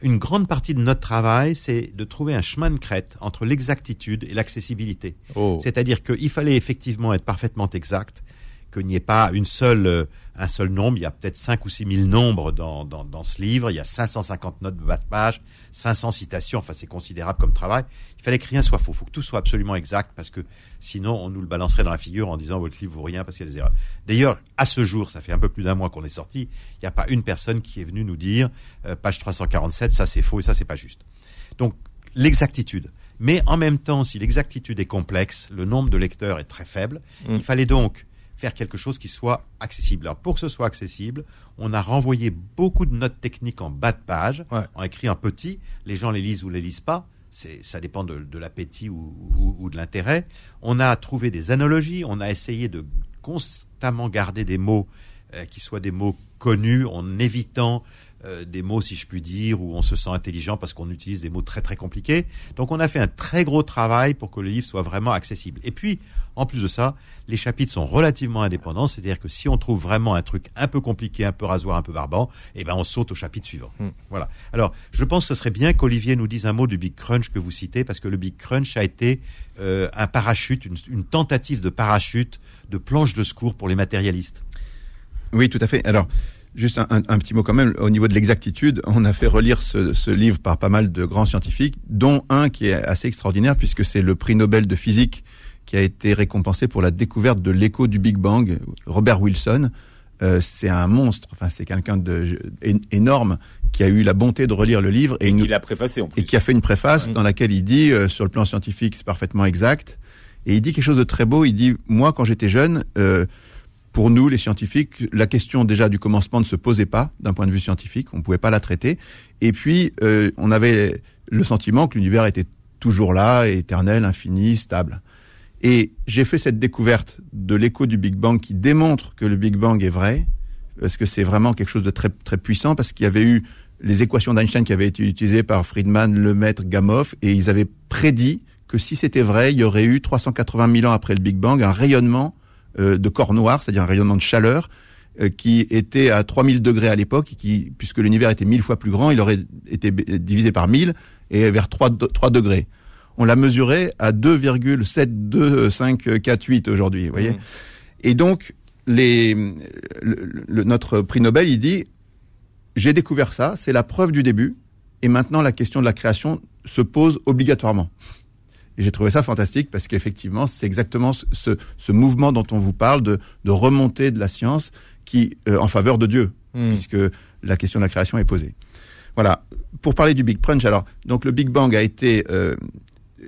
[SPEAKER 4] Une grande partie de notre travail, c'est de trouver un chemin de crête entre l'exactitude et l'accessibilité.
[SPEAKER 3] Oh.
[SPEAKER 4] C'est-à-dire qu'il fallait effectivement être parfaitement exact, qu'il n'y ait pas une seule, euh, un seul nombre. Il y a peut-être 5 ou 6 000 nombres dans, dans, dans ce livre. Il y a 550 notes de bas de page, 500 citations. Enfin, c'est considérable comme travail. Il fallait que rien soit faux. Il faut que tout soit absolument exact parce que sinon, on nous le balancerait dans la figure en disant votre livre vaut rien parce qu'il y a des erreurs. D'ailleurs, à ce jour, ça fait un peu plus d'un mois qu'on est sorti. Il n'y a pas une personne qui est venue nous dire euh, page 347, ça c'est faux et ça c'est pas juste. Donc, l'exactitude. Mais en même temps, si l'exactitude est complexe, le nombre de lecteurs est très faible.
[SPEAKER 3] Mm.
[SPEAKER 4] Il fallait donc faire quelque chose qui soit accessible. Alors, pour que ce soit accessible, on a renvoyé beaucoup de notes techniques en bas de page,
[SPEAKER 3] Ouais.
[SPEAKER 4] en écrit en petit. Les gens les lisent ou les lisent pas. Ça dépend de, de l'appétit ou, ou- ou de l'intérêt. On a trouvé des analogies. On a essayé de constamment garder des mots euh, qui soient des mots connus en évitant euh, des mots, si je puis dire, où on se sent intelligent parce qu'on utilise des mots très très compliqués. Donc on a fait un très gros travail pour que le livre soit vraiment accessible. Et puis, en plus de ça, les chapitres sont relativement indépendants, c'est-à-dire que si on trouve vraiment un truc un peu compliqué, un peu rasoir, un peu barbant, eh ben on saute au chapitre suivant.
[SPEAKER 3] Hmm.
[SPEAKER 4] Voilà. Alors, je pense que ce serait bien qu'Olivier nous dise un mot du Big Crunch que vous citez, parce que le Big Crunch a été euh, un parachute, une, une tentative de parachute, de planche de secours pour les matérialistes.
[SPEAKER 5] Oui, tout à fait. Alors, juste un, un- un petit mot quand même. Au niveau de l'exactitude, on a fait relire ce, ce livre par pas mal de grands scientifiques, dont un qui est assez extraordinaire puisque c'est le prix Nobel de physique qui a été récompensé pour la découverte de l'écho du Big Bang, Robert Wilson. Euh, c'est un monstre. Enfin, c'est quelqu'un de é- énorme qui a eu la bonté de relire le livre et,
[SPEAKER 2] et qu'il a préfacé en plus.
[SPEAKER 5] et qui a fait une préface dans laquelle il dit, euh, sur le plan scientifique, c'est parfaitement exact. Et il dit quelque chose de très beau. Il dit, moi, quand j'étais jeune, euh, pour nous, les scientifiques, la question déjà du commencement ne se posait pas d'un point de vue scientifique. On ne pouvait pas la traiter. Et puis, euh, on avait le sentiment que l'univers était toujours là, éternel, infini, stable. Et j'ai fait cette découverte de l'écho du Big Bang qui démontre que le Big Bang est vrai, parce que c'est vraiment quelque chose de très très puissant, parce qu'il y avait eu les équations d'Einstein qui avaient été utilisées par Friedman, Lemaitre, Gamow, et ils avaient prédit que si c'était vrai, il y aurait eu 380 000 ans après le Big Bang un rayonnement de corps noirs, c'est-à-dire un rayonnement de chaleur, euh, qui était à 3000 degrés à l'époque, et qui, puisque l'univers était mille fois plus grand, il aurait été divisé par 1000 et vers 3, de- 3 degrés. On l'a mesuré à 2,72548 aujourd'hui, vous voyez.
[SPEAKER 3] Mhm.
[SPEAKER 5] Et donc, les, le- le- notre prix Nobel, il dit, j'ai découvert ça, c'est la preuve du début, et maintenant la question de la création se pose obligatoirement. Et j'ai trouvé ça fantastique parce qu'effectivement, c'est exactement ce, ce, mouvement dont on vous parle de, de remontée de la science qui euh, en faveur de Dieu,
[SPEAKER 3] Hmm.
[SPEAKER 5] puisque la question de la création est posée. Voilà. Pour parler du Big Crunch, alors donc le Big Bang a été euh,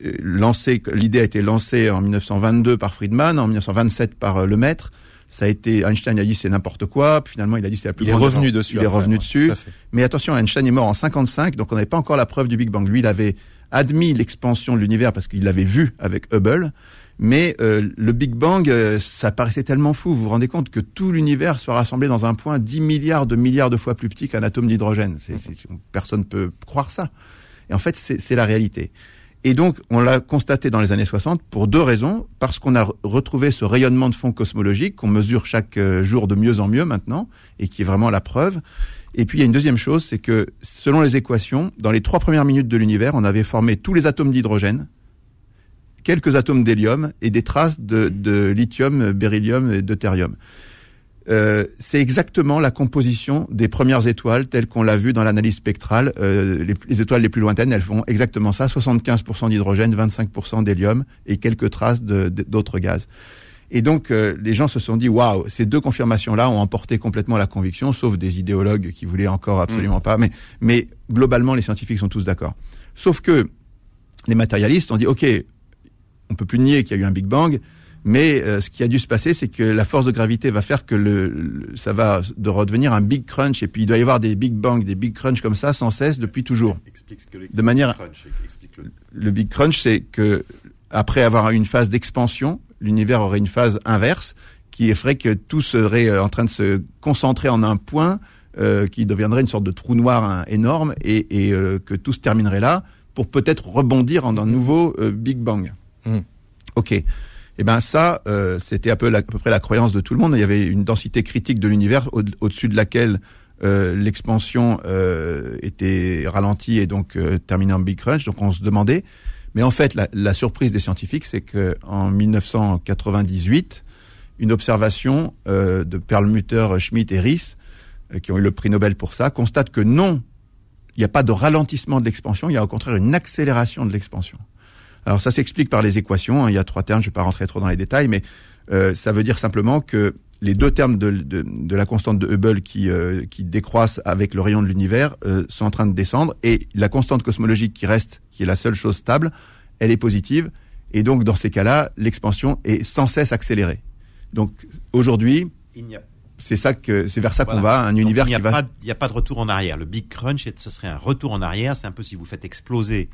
[SPEAKER 5] euh, lancé, l'idée a été lancée en 1922 par Friedman, en 1927 par euh, Lemaître. Ça a été Einstein a dit c'est n'importe quoi. Puis finalement, il a dit c'est la plus
[SPEAKER 3] Il est
[SPEAKER 5] grande
[SPEAKER 3] revenu
[SPEAKER 5] erreur.
[SPEAKER 3] dessus.
[SPEAKER 5] Il est revenu
[SPEAKER 3] ouais,
[SPEAKER 5] dessus. Mais attention, Einstein est mort en 55, donc on n'avait pas encore la preuve du Big Bang. Lui, il avait admis l'expansion de l'univers parce qu'il l'avait vu avec Hubble. Mais euh, le Big Bang, euh, ça paraissait tellement fou. Vous vous rendez compte que tout l'univers soit rassemblé dans un point 10 milliards de milliards de fois plus petit qu'un atome d'hydrogène. Personne ne peut croire ça. Et en fait, c'est la réalité. Et donc, on l'a constaté dans les années 60 pour deux raisons. Parce qu'on a re- retrouvé ce rayonnement de fond cosmologique qu'on mesure chaque euh, jour de mieux en mieux maintenant, et qui est vraiment la preuve. Et puis, il y a une deuxième chose, c'est que selon les équations, dans les trois premières minutes de l'univers, on avait formé tous les atomes d'hydrogène, quelques atomes d'hélium et des traces de, lithium, beryllium et deutérium. Euh, c'est exactement la composition des premières étoiles telles qu'on l'a vu dans l'analyse spectrale. Euh, les, les étoiles les plus lointaines, elles font exactement ça 75% d'hydrogène, 25% d'hélium et quelques traces d'autres gaz. Et donc, euh, les gens se sont dit waouh, ces deux confirmations-là ont emporté complètement la conviction, sauf des idéologues qui voulaient encore absolument pas. Mais, mais globalement, les scientifiques sont tous d'accord. Sauf que les matérialistes ont dit ok, on peut plus nier qu'il y a eu un Big Bang, mais euh, ce qui a dû se passer, c'est que la force de gravité va faire que le, le- ça va de redevenir un Big Crunch, et puis il doit y avoir des Big Bang, des Big Crunch comme ça, sans cesse, depuis toujours.
[SPEAKER 4] Explique ce que les
[SPEAKER 5] De manière-
[SPEAKER 4] crunch.
[SPEAKER 5] Le Big Crunch, c'est que après avoir eu une phase d'expansion, l'univers aurait une phase inverse, qui ferait que tout serait euh, en train de se concentrer en un point, euh, qui deviendrait une sorte de trou noir hein, énorme, et, et, euh, que tout se terminerait là, pour peut-être rebondir en un nouveau euh, Big Bang.
[SPEAKER 3] Mm.
[SPEAKER 5] Ok. Eh ben ça, euh, c'était à peu, la- à peu près la croyance de tout le monde. Il y avait une densité critique de l'univers au- au-dessus de laquelle euh, l'expansion euh, était ralentie et donc euh, terminée en Big Crunch. Donc on se demandait. Mais en fait, la, la surprise des scientifiques, c'est que en 1998, une observation euh, de Perlmutter, Schmidt et Ries, euh, qui ont eu le prix Nobel pour ça, constate que non, il n'y a pas de ralentissement de l'expansion, il y a au contraire une accélération de l'expansion. Alors ça s'explique par les équations, hein, il y a trois termes, je ne vais pas rentrer trop dans les détails, mais euh, ça veut dire simplement que les deux termes de, de- de la constante de Hubble qui, euh, qui décroissent avec le rayon de l'univers euh, sont en train de descendre, et la constante cosmologique qui reste, qui est la seule chose stable, elle est positive, et donc dans ces cas-là, l'expansion est sans cesse accélérée. Donc aujourd'hui, c'est ça que c'est vers ça qu'on va, un
[SPEAKER 4] Donc,
[SPEAKER 5] univers
[SPEAKER 4] il n'y a
[SPEAKER 5] qui va
[SPEAKER 4] il n'y a pas de retour en arrière. Le Big Crunch, ce serait un retour en arrière. C'est un peu si vous faites exploser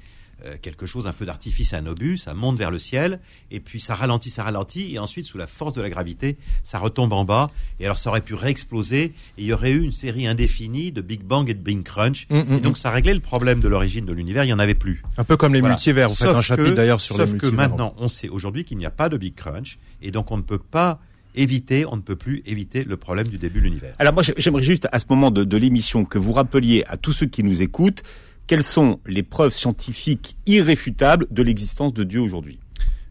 [SPEAKER 4] quelque chose, un feu d'artifice, un obus, ça monte vers le ciel, et puis ça ralentit, ça ralentit, et ensuite, sous la force de la gravité, ça retombe en bas, et alors ça aurait pu réexploser, et il y aurait eu une série indéfinie de Big Bang et de Big Crunch,
[SPEAKER 3] Mm, mm,
[SPEAKER 4] et donc ça réglait le problème de l'origine de l'univers, il n'y en avait plus.
[SPEAKER 3] Un peu comme les
[SPEAKER 4] Voilà.
[SPEAKER 3] multivers. Vous faites
[SPEAKER 4] Sauf
[SPEAKER 3] un chapitre
[SPEAKER 4] que-
[SPEAKER 3] d'ailleurs sur les
[SPEAKER 4] Sauf que
[SPEAKER 3] multivers.
[SPEAKER 4] maintenant, on sait aujourd'hui qu'il n'y a pas de Big Crunch, et donc on ne peut pas éviter, on ne peut plus éviter le problème du début de l'univers.
[SPEAKER 2] Alors moi, j'aimerais juste à ce moment de, de l'émission que vous rappeliez à tous ceux qui nous écoutent quelles sont les preuves scientifiques irréfutables de l'existence de Dieu aujourd'hui?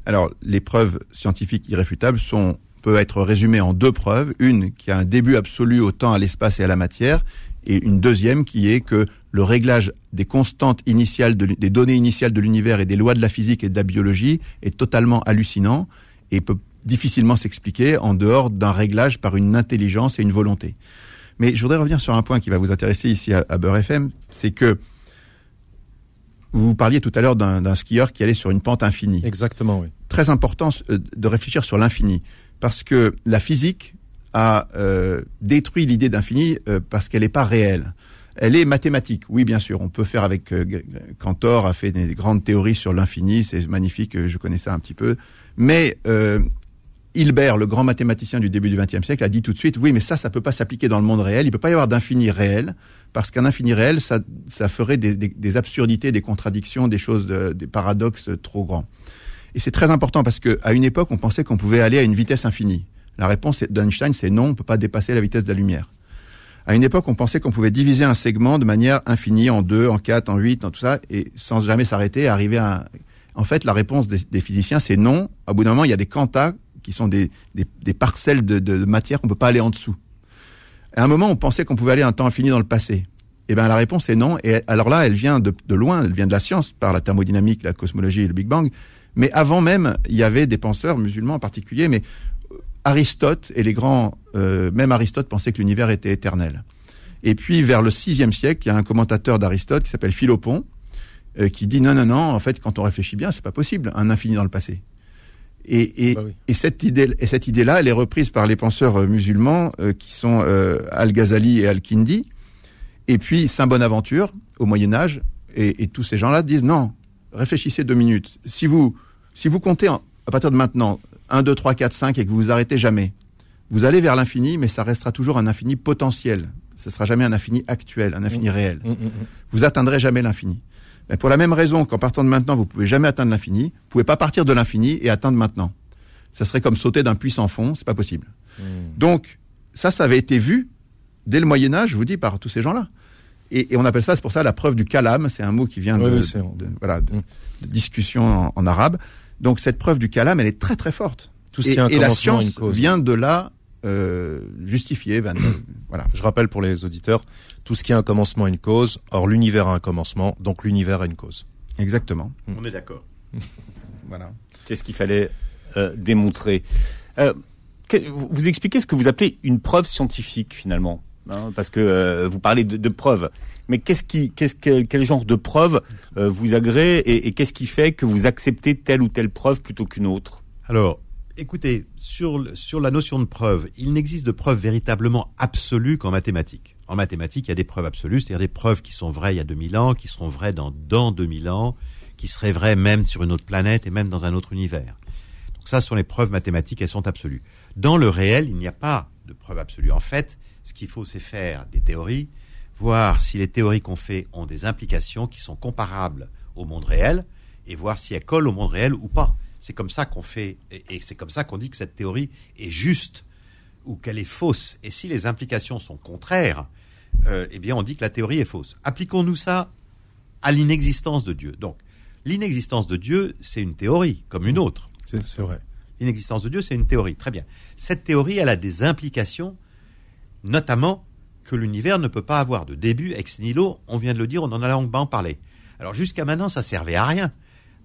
[SPEAKER 5] Alors, les preuves scientifiques irréfutables sont peuvent être résumées en deux preuves. Une qui a un début absolu au temps, à l'espace et à la matière, et une deuxième qui est que le réglage des constantes initiales, des données initiales de l'univers et des lois de la physique et de la biologie est totalement hallucinant et peut difficilement s'expliquer en dehors d'un réglage par une intelligence et une volonté. Mais je voudrais revenir sur un point qui va vous intéresser ici à, à Beurre FM, c'est que vous parliez tout à l'heure d'un skieur qui allait sur une pente infinie
[SPEAKER 3] Exactement, oui.
[SPEAKER 5] très important euh, de réfléchir sur l'infini, parce que la physique a euh, détruit l'idée d'infini euh, parce qu'elle n'est pas réelle. Elle est mathématique, oui bien sûr. On peut faire avec euh, Cantor a fait des grandes théories sur l'infini, c'est magnifique, je connais ça un petit peu. Mais Hilbert, le grand mathématicien du début du XXe siècle, a dit tout de suite oui, mais ça, ça peut pas s'appliquer dans le monde réel. Il peut pas y avoir d'infini réel parce qu'un infini réel, ça, ça ferait des, absurdités, des contradictions, des choses, de- des paradoxes trop grands. Et c'est très important parce que à une époque, on pensait qu'on pouvait aller à une vitesse infinie. La réponse d'Einstein, c'est non, on peut pas dépasser la vitesse de la lumière. À une époque, on pensait qu'on pouvait diviser un segment de manière infinie en deux, en quatre, en huit, en tout ça, et sans jamais s'arrêter, arriver à. En fait, la réponse des, physiciens, c'est non. Au bout d'un moment, il y a des quantas qui sont des, des, parcelles de, de, matière qu'on peut pas aller en dessous. À un moment, on pensait qu'on pouvait aller un temps infini dans le passé. Eh bien, la réponse est non. Et alors là, elle vient de, loin, elle vient de la science, par la thermodynamique, la cosmologie et le Big Bang. Mais avant même, il y avait des penseurs musulmans en particulier, mais euh, Aristote et les grands, euh, même Aristote pensait que l'univers était éternel. Et puis, vers le sixième siècle, il y a un commentateur d'Aristote qui s'appelle Philopon, euh, qui dit non, non, non, en fait, quand on réfléchit bien, c'est pas possible, un infini dans le passé. Et, et,
[SPEAKER 3] Bah oui.
[SPEAKER 5] et cette idée, et cette idée-là, elle est reprise par les penseurs euh, musulmans euh, qui sont euh, Al-Ghazali et Al-Kindi, et puis Saint Bonaventure au Moyen Âge, et, et tous ces gens-là disent non, réfléchissez deux minutes. Si vous si vous comptez en, à partir de maintenant, 1, 2, 3, 4, 5, et que vous vous arrêtez jamais, vous allez vers l'infini, mais ça restera toujours un infini potentiel. Ce sera jamais un infini actuel, un infini réel.
[SPEAKER 3] Mm, mm, mm.
[SPEAKER 5] Vous atteindrez jamais l'infini. Mais pour la même raison qu'en partant de maintenant, vous pouvez jamais atteindre l'infini, vous pouvez pas partir de l'infini et atteindre maintenant. Ça serait comme sauter d'un puits sans fond, c'est pas possible. Donc, ça, ça avait été vu dès le Moyen Âge, je vous dis, par tous ces gens-là. Et, et on appelle ça, c'est pour ça la preuve du kalam, c'est un mot qui vient de,
[SPEAKER 3] oui,
[SPEAKER 5] de- voilà, de,
[SPEAKER 3] Mm.
[SPEAKER 5] de discussion en, en arabe. Donc cette preuve du kalam, elle est très très forte.
[SPEAKER 3] Tout ce
[SPEAKER 5] et,
[SPEAKER 3] qui un
[SPEAKER 5] et la science vient de là euh, justifier. ben, euh, voilà.
[SPEAKER 3] Je rappelle pour les auditeurs, tout ce qui a un commencement a une cause. Or, l'univers a un commencement, donc l'univers a une cause.
[SPEAKER 5] Exactement.
[SPEAKER 4] On est d'accord.
[SPEAKER 5] Voilà.
[SPEAKER 2] C'est ce qu'il fallait euh, démontrer? Euh, que- vous vous expliquez ce que vous appelez une preuve scientifique finalement, hein, parce que euh, vous parlez de, de preuves. Mais qu'est-ce qui, qu'est-ce que, quel genre de preuve euh, vous agrée et, et qu'est-ce qui fait que vous acceptez telle ou telle preuve plutôt qu'une autre?
[SPEAKER 4] Alors, écoutez, sur, la notion de preuve, il n'existe de preuve véritablement absolue qu'en mathématiques. En mathématiques, il y a des preuves absolues, c'est-à-dire des preuves qui sont vraies il y a 2000 ans, qui seront vraies dans, dans 2000 ans, qui seraient vraies même sur une autre planète et même dans un autre univers. Donc ça, ce sont les preuves mathématiques, elles sont absolues. Dans le réel, il n'y a pas de preuve absolue. En fait, ce qu'il faut, c'est faire des théories, voir si les théories qu'on fait ont des implications qui sont comparables au monde réel, et voir si elles collent au monde réel ou pas. C'est comme ça qu'on fait, et, et c'est comme ça qu'on dit que cette théorie est juste ou qu'elle est fausse. Et si les implications sont contraires, euh, eh bien, on dit que la théorie est fausse. Appliquons-nous ça à l'inexistence de Dieu. Donc, l'inexistence de Dieu, c'est une théorie, comme une autre.
[SPEAKER 3] C'est c'est vrai.
[SPEAKER 4] L'inexistence de Dieu, c'est une théorie. Très bien. Cette théorie, elle a des implications, notamment que l'univers ne peut pas avoir de début ex nihilo. On vient de le dire, on en a longuement parlé. Alors jusqu'à maintenant, ça servait à rien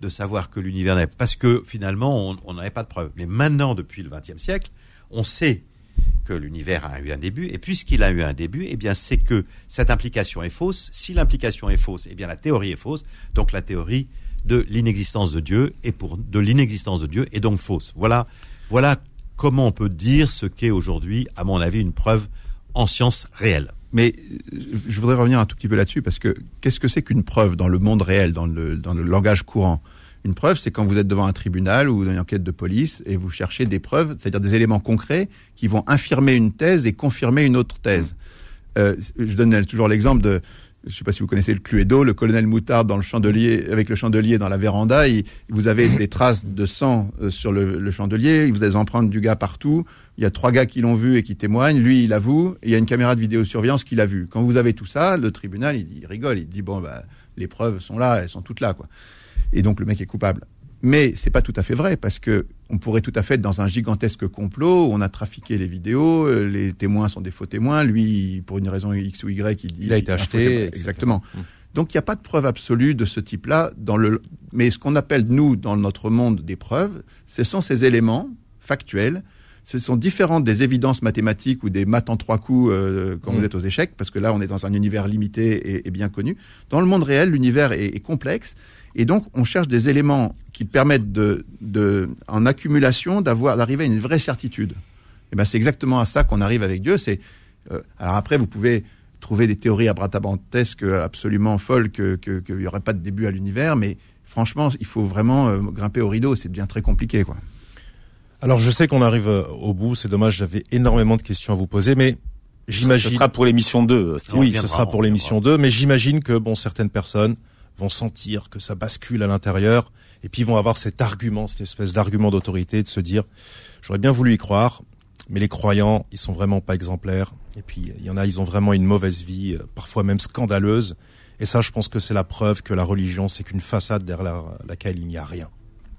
[SPEAKER 4] de savoir que l'univers n'avait parce que finalement, on n'avait pas de preuves. Mais maintenant, depuis le XXe siècle, on sait que l'univers a eu un début, et puisqu'il a eu un début, eh bien, c'est que cette implication est fausse. Si l'implication est fausse, eh bien, la théorie est fausse. Donc, la théorie de l'inexistence de Dieu et pour de l'inexistence de Dieu est donc fausse. Voilà, voilà comment on peut dire ce qu'est aujourd'hui, à mon avis, une preuve en science réelle.
[SPEAKER 5] Mais euh, je voudrais revenir un tout petit peu là-dessus parce que qu'est-ce que c'est qu'une preuve dans le monde réel, dans le, dans le langage courant? Une preuve, c'est quand vous êtes devant un tribunal ou dans une enquête de police et vous cherchez des preuves, c'est-à-dire des éléments concrets qui vont infirmer une thèse et confirmer une autre thèse. Euh, je donne toujours l'exemple de, je sais pas si vous connaissez le Cluedo, le colonel Moutarde dans le chandelier, avec le chandelier dans la véranda, il- vous avez des traces de sang euh, sur le, le chandelier, vous avez des empreintes du gars partout, il y a trois gars qui l'ont vu et qui témoignent, lui il avoue, et il y a une caméra de vidéosurveillance qui l'a vu. Quand vous avez tout ça, le tribunal il, il rigole, il dit bon bah les preuves sont là, elles sont toutes là quoi. Et donc le mec est coupable. Mais c'est pas tout à fait vrai parce que on pourrait tout à fait être dans un gigantesque complot. où On a trafiqué les vidéos, euh, les témoins sont des faux témoins. Lui, pour une raison X ou Y, il dit
[SPEAKER 3] Il a été acheté, etc.
[SPEAKER 5] Exactement. Donc il n'y a pas de preuve absolue de ce type-là dans le. Mais ce qu'on appelle nous dans notre monde des preuves, ce sont ces éléments factuels. Ce sont différents des évidences mathématiques ou des maths en trois coups euh, quand
[SPEAKER 3] Mm.
[SPEAKER 5] vous êtes aux échecs, parce que là on est dans un univers limité et, et bien connu. Dans le monde réel, l'univers est, est complexe et donc on cherche des éléments qui permettent de, de en accumulation d'avoir d'arriver à une vraie certitude. Et ben c'est exactement à ça qu'on arrive avec Dieu. C'est euh, alors après vous pouvez trouver des théories abracadabrantesques absolument folles que que- qu'il n'y aurait pas de début à l'univers, mais franchement il faut vraiment euh, grimper au rideau. C'est bien très compliqué quoi.
[SPEAKER 3] Alors, je sais qu'on arrive euh, au bout. C'est dommage, j'avais énormément de questions à vous poser, mais
[SPEAKER 2] Ce
[SPEAKER 3] j'imagine.
[SPEAKER 2] sera pour l'émission 2. Steve.
[SPEAKER 4] On
[SPEAKER 3] Oui, ce sera pour l'émission 2, mais j'imagine que bon, certaines personnes vont sentir que ça bascule à l'intérieur et puis vont avoir cet argument, cette espèce d'argument d'autorité de se dire j'aurais bien voulu y croire, mais les croyants, ils sont vraiment pas exemplaires et puis il y en a, ils ont vraiment une mauvaise vie, euh, parfois même scandaleuse et ça je pense que c'est la preuve que la religion c'est qu'une façade derrière la- laquelle il n'y a rien.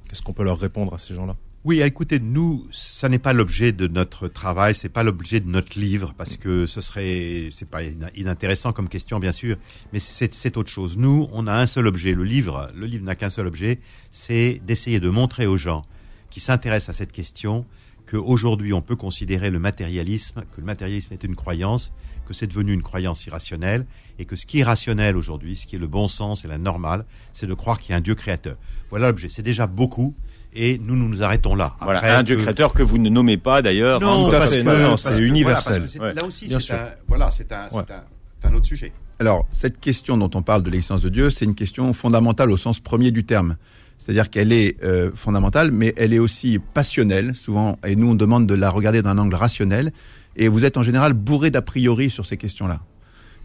[SPEAKER 3] Qu'est-ce qu'on peut leur répondre à ces gens-là?
[SPEAKER 4] Oui, écoutez, nous, ça n'est pas l'objet de notre travail, c'est pas l'objet de notre livre, parce que ce serait, c'est pas inintéressant comme question, bien sûr, mais c'est autre chose. Nous, on a un seul objet. Le livre, le livre n'a qu'un seul objet, c'est d'essayer de montrer aux gens qui s'intéressent à cette question qu'aujourd'hui, on peut considérer le matérialisme, que le matérialisme est une croyance, que c'est devenu une croyance irrationnelle, et que ce qui est rationnel aujourd'hui, ce qui est le bon sens et la normale, c'est de croire qu'il y a un Dieu créateur. Voilà l'objet. C'est déjà beaucoup, et nous, nous nous arrêtons là.
[SPEAKER 2] Voilà,
[SPEAKER 4] Après,
[SPEAKER 2] un dieu
[SPEAKER 4] que-
[SPEAKER 2] créateur que vous ne nommez pas d'ailleurs.
[SPEAKER 4] non, parce
[SPEAKER 3] c'est
[SPEAKER 4] que-
[SPEAKER 3] universel.
[SPEAKER 4] voilà,
[SPEAKER 2] Ouais.
[SPEAKER 4] Là aussi, c'est un, voilà, c'est un,
[SPEAKER 3] Ouais.
[SPEAKER 4] un autre sujet.
[SPEAKER 5] Alors, cette question dont on parle de l'existence de Dieu, c'est une question fondamentale au sens premier du terme. C'est-à-dire qu'elle est euh, fondamentale, mais elle est aussi passionnelle, souvent, et nous on demande de la regarder d'un angle rationnel, et vous êtes en général bourré d'a priori sur ces questions-là.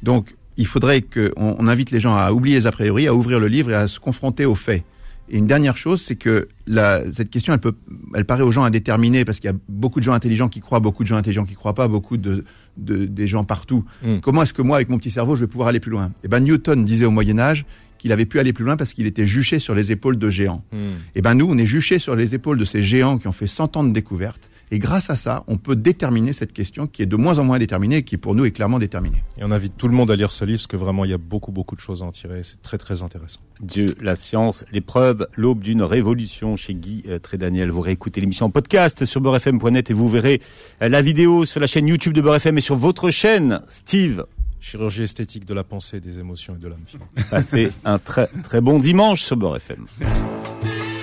[SPEAKER 5] Donc, il faudrait qu'on on invite les gens à oublier les a priori, à ouvrir le livre et à se confronter aux faits. Et une dernière chose, c'est que la, cette question, elle peut, elle paraît aux gens indéterminée parce qu'il y a beaucoup de gens intelligents qui croient, beaucoup de gens intelligents qui croient pas, beaucoup de, de des gens partout.
[SPEAKER 3] Mm.
[SPEAKER 5] Comment est-ce que moi, avec mon petit cerveau, je vais pouvoir aller plus loin? Eh ben, Newton disait au Moyen Âge qu'il avait pu aller plus loin parce qu'il était juché sur les épaules de géants.
[SPEAKER 3] Hmm.
[SPEAKER 5] Eh ben, nous, on est juché sur les épaules de ces géants qui ont fait 100 ans de découvertes. Et grâce à ça, on peut déterminer cette question qui est de moins en moins déterminée et qui pour nous est clairement déterminée.
[SPEAKER 3] Et on invite tout le monde à lire ce livre parce que vraiment il y a beaucoup beaucoup de choses à en tirer. C'est très très intéressant.
[SPEAKER 2] Dieu, la science, l'épreuve, l'aube d'une révolution chez Guy euh, Trédaniel. Vous réécoutez l'émission en podcast sur beurrefm.net et vous verrez euh, la vidéo sur la chaîne YouTube de Beurrefm et sur votre chaîne, Steve.
[SPEAKER 3] Chirurgie esthétique de la pensée, des émotions et de l'âme.
[SPEAKER 2] Passez un très très bon dimanche sur Beurrefm.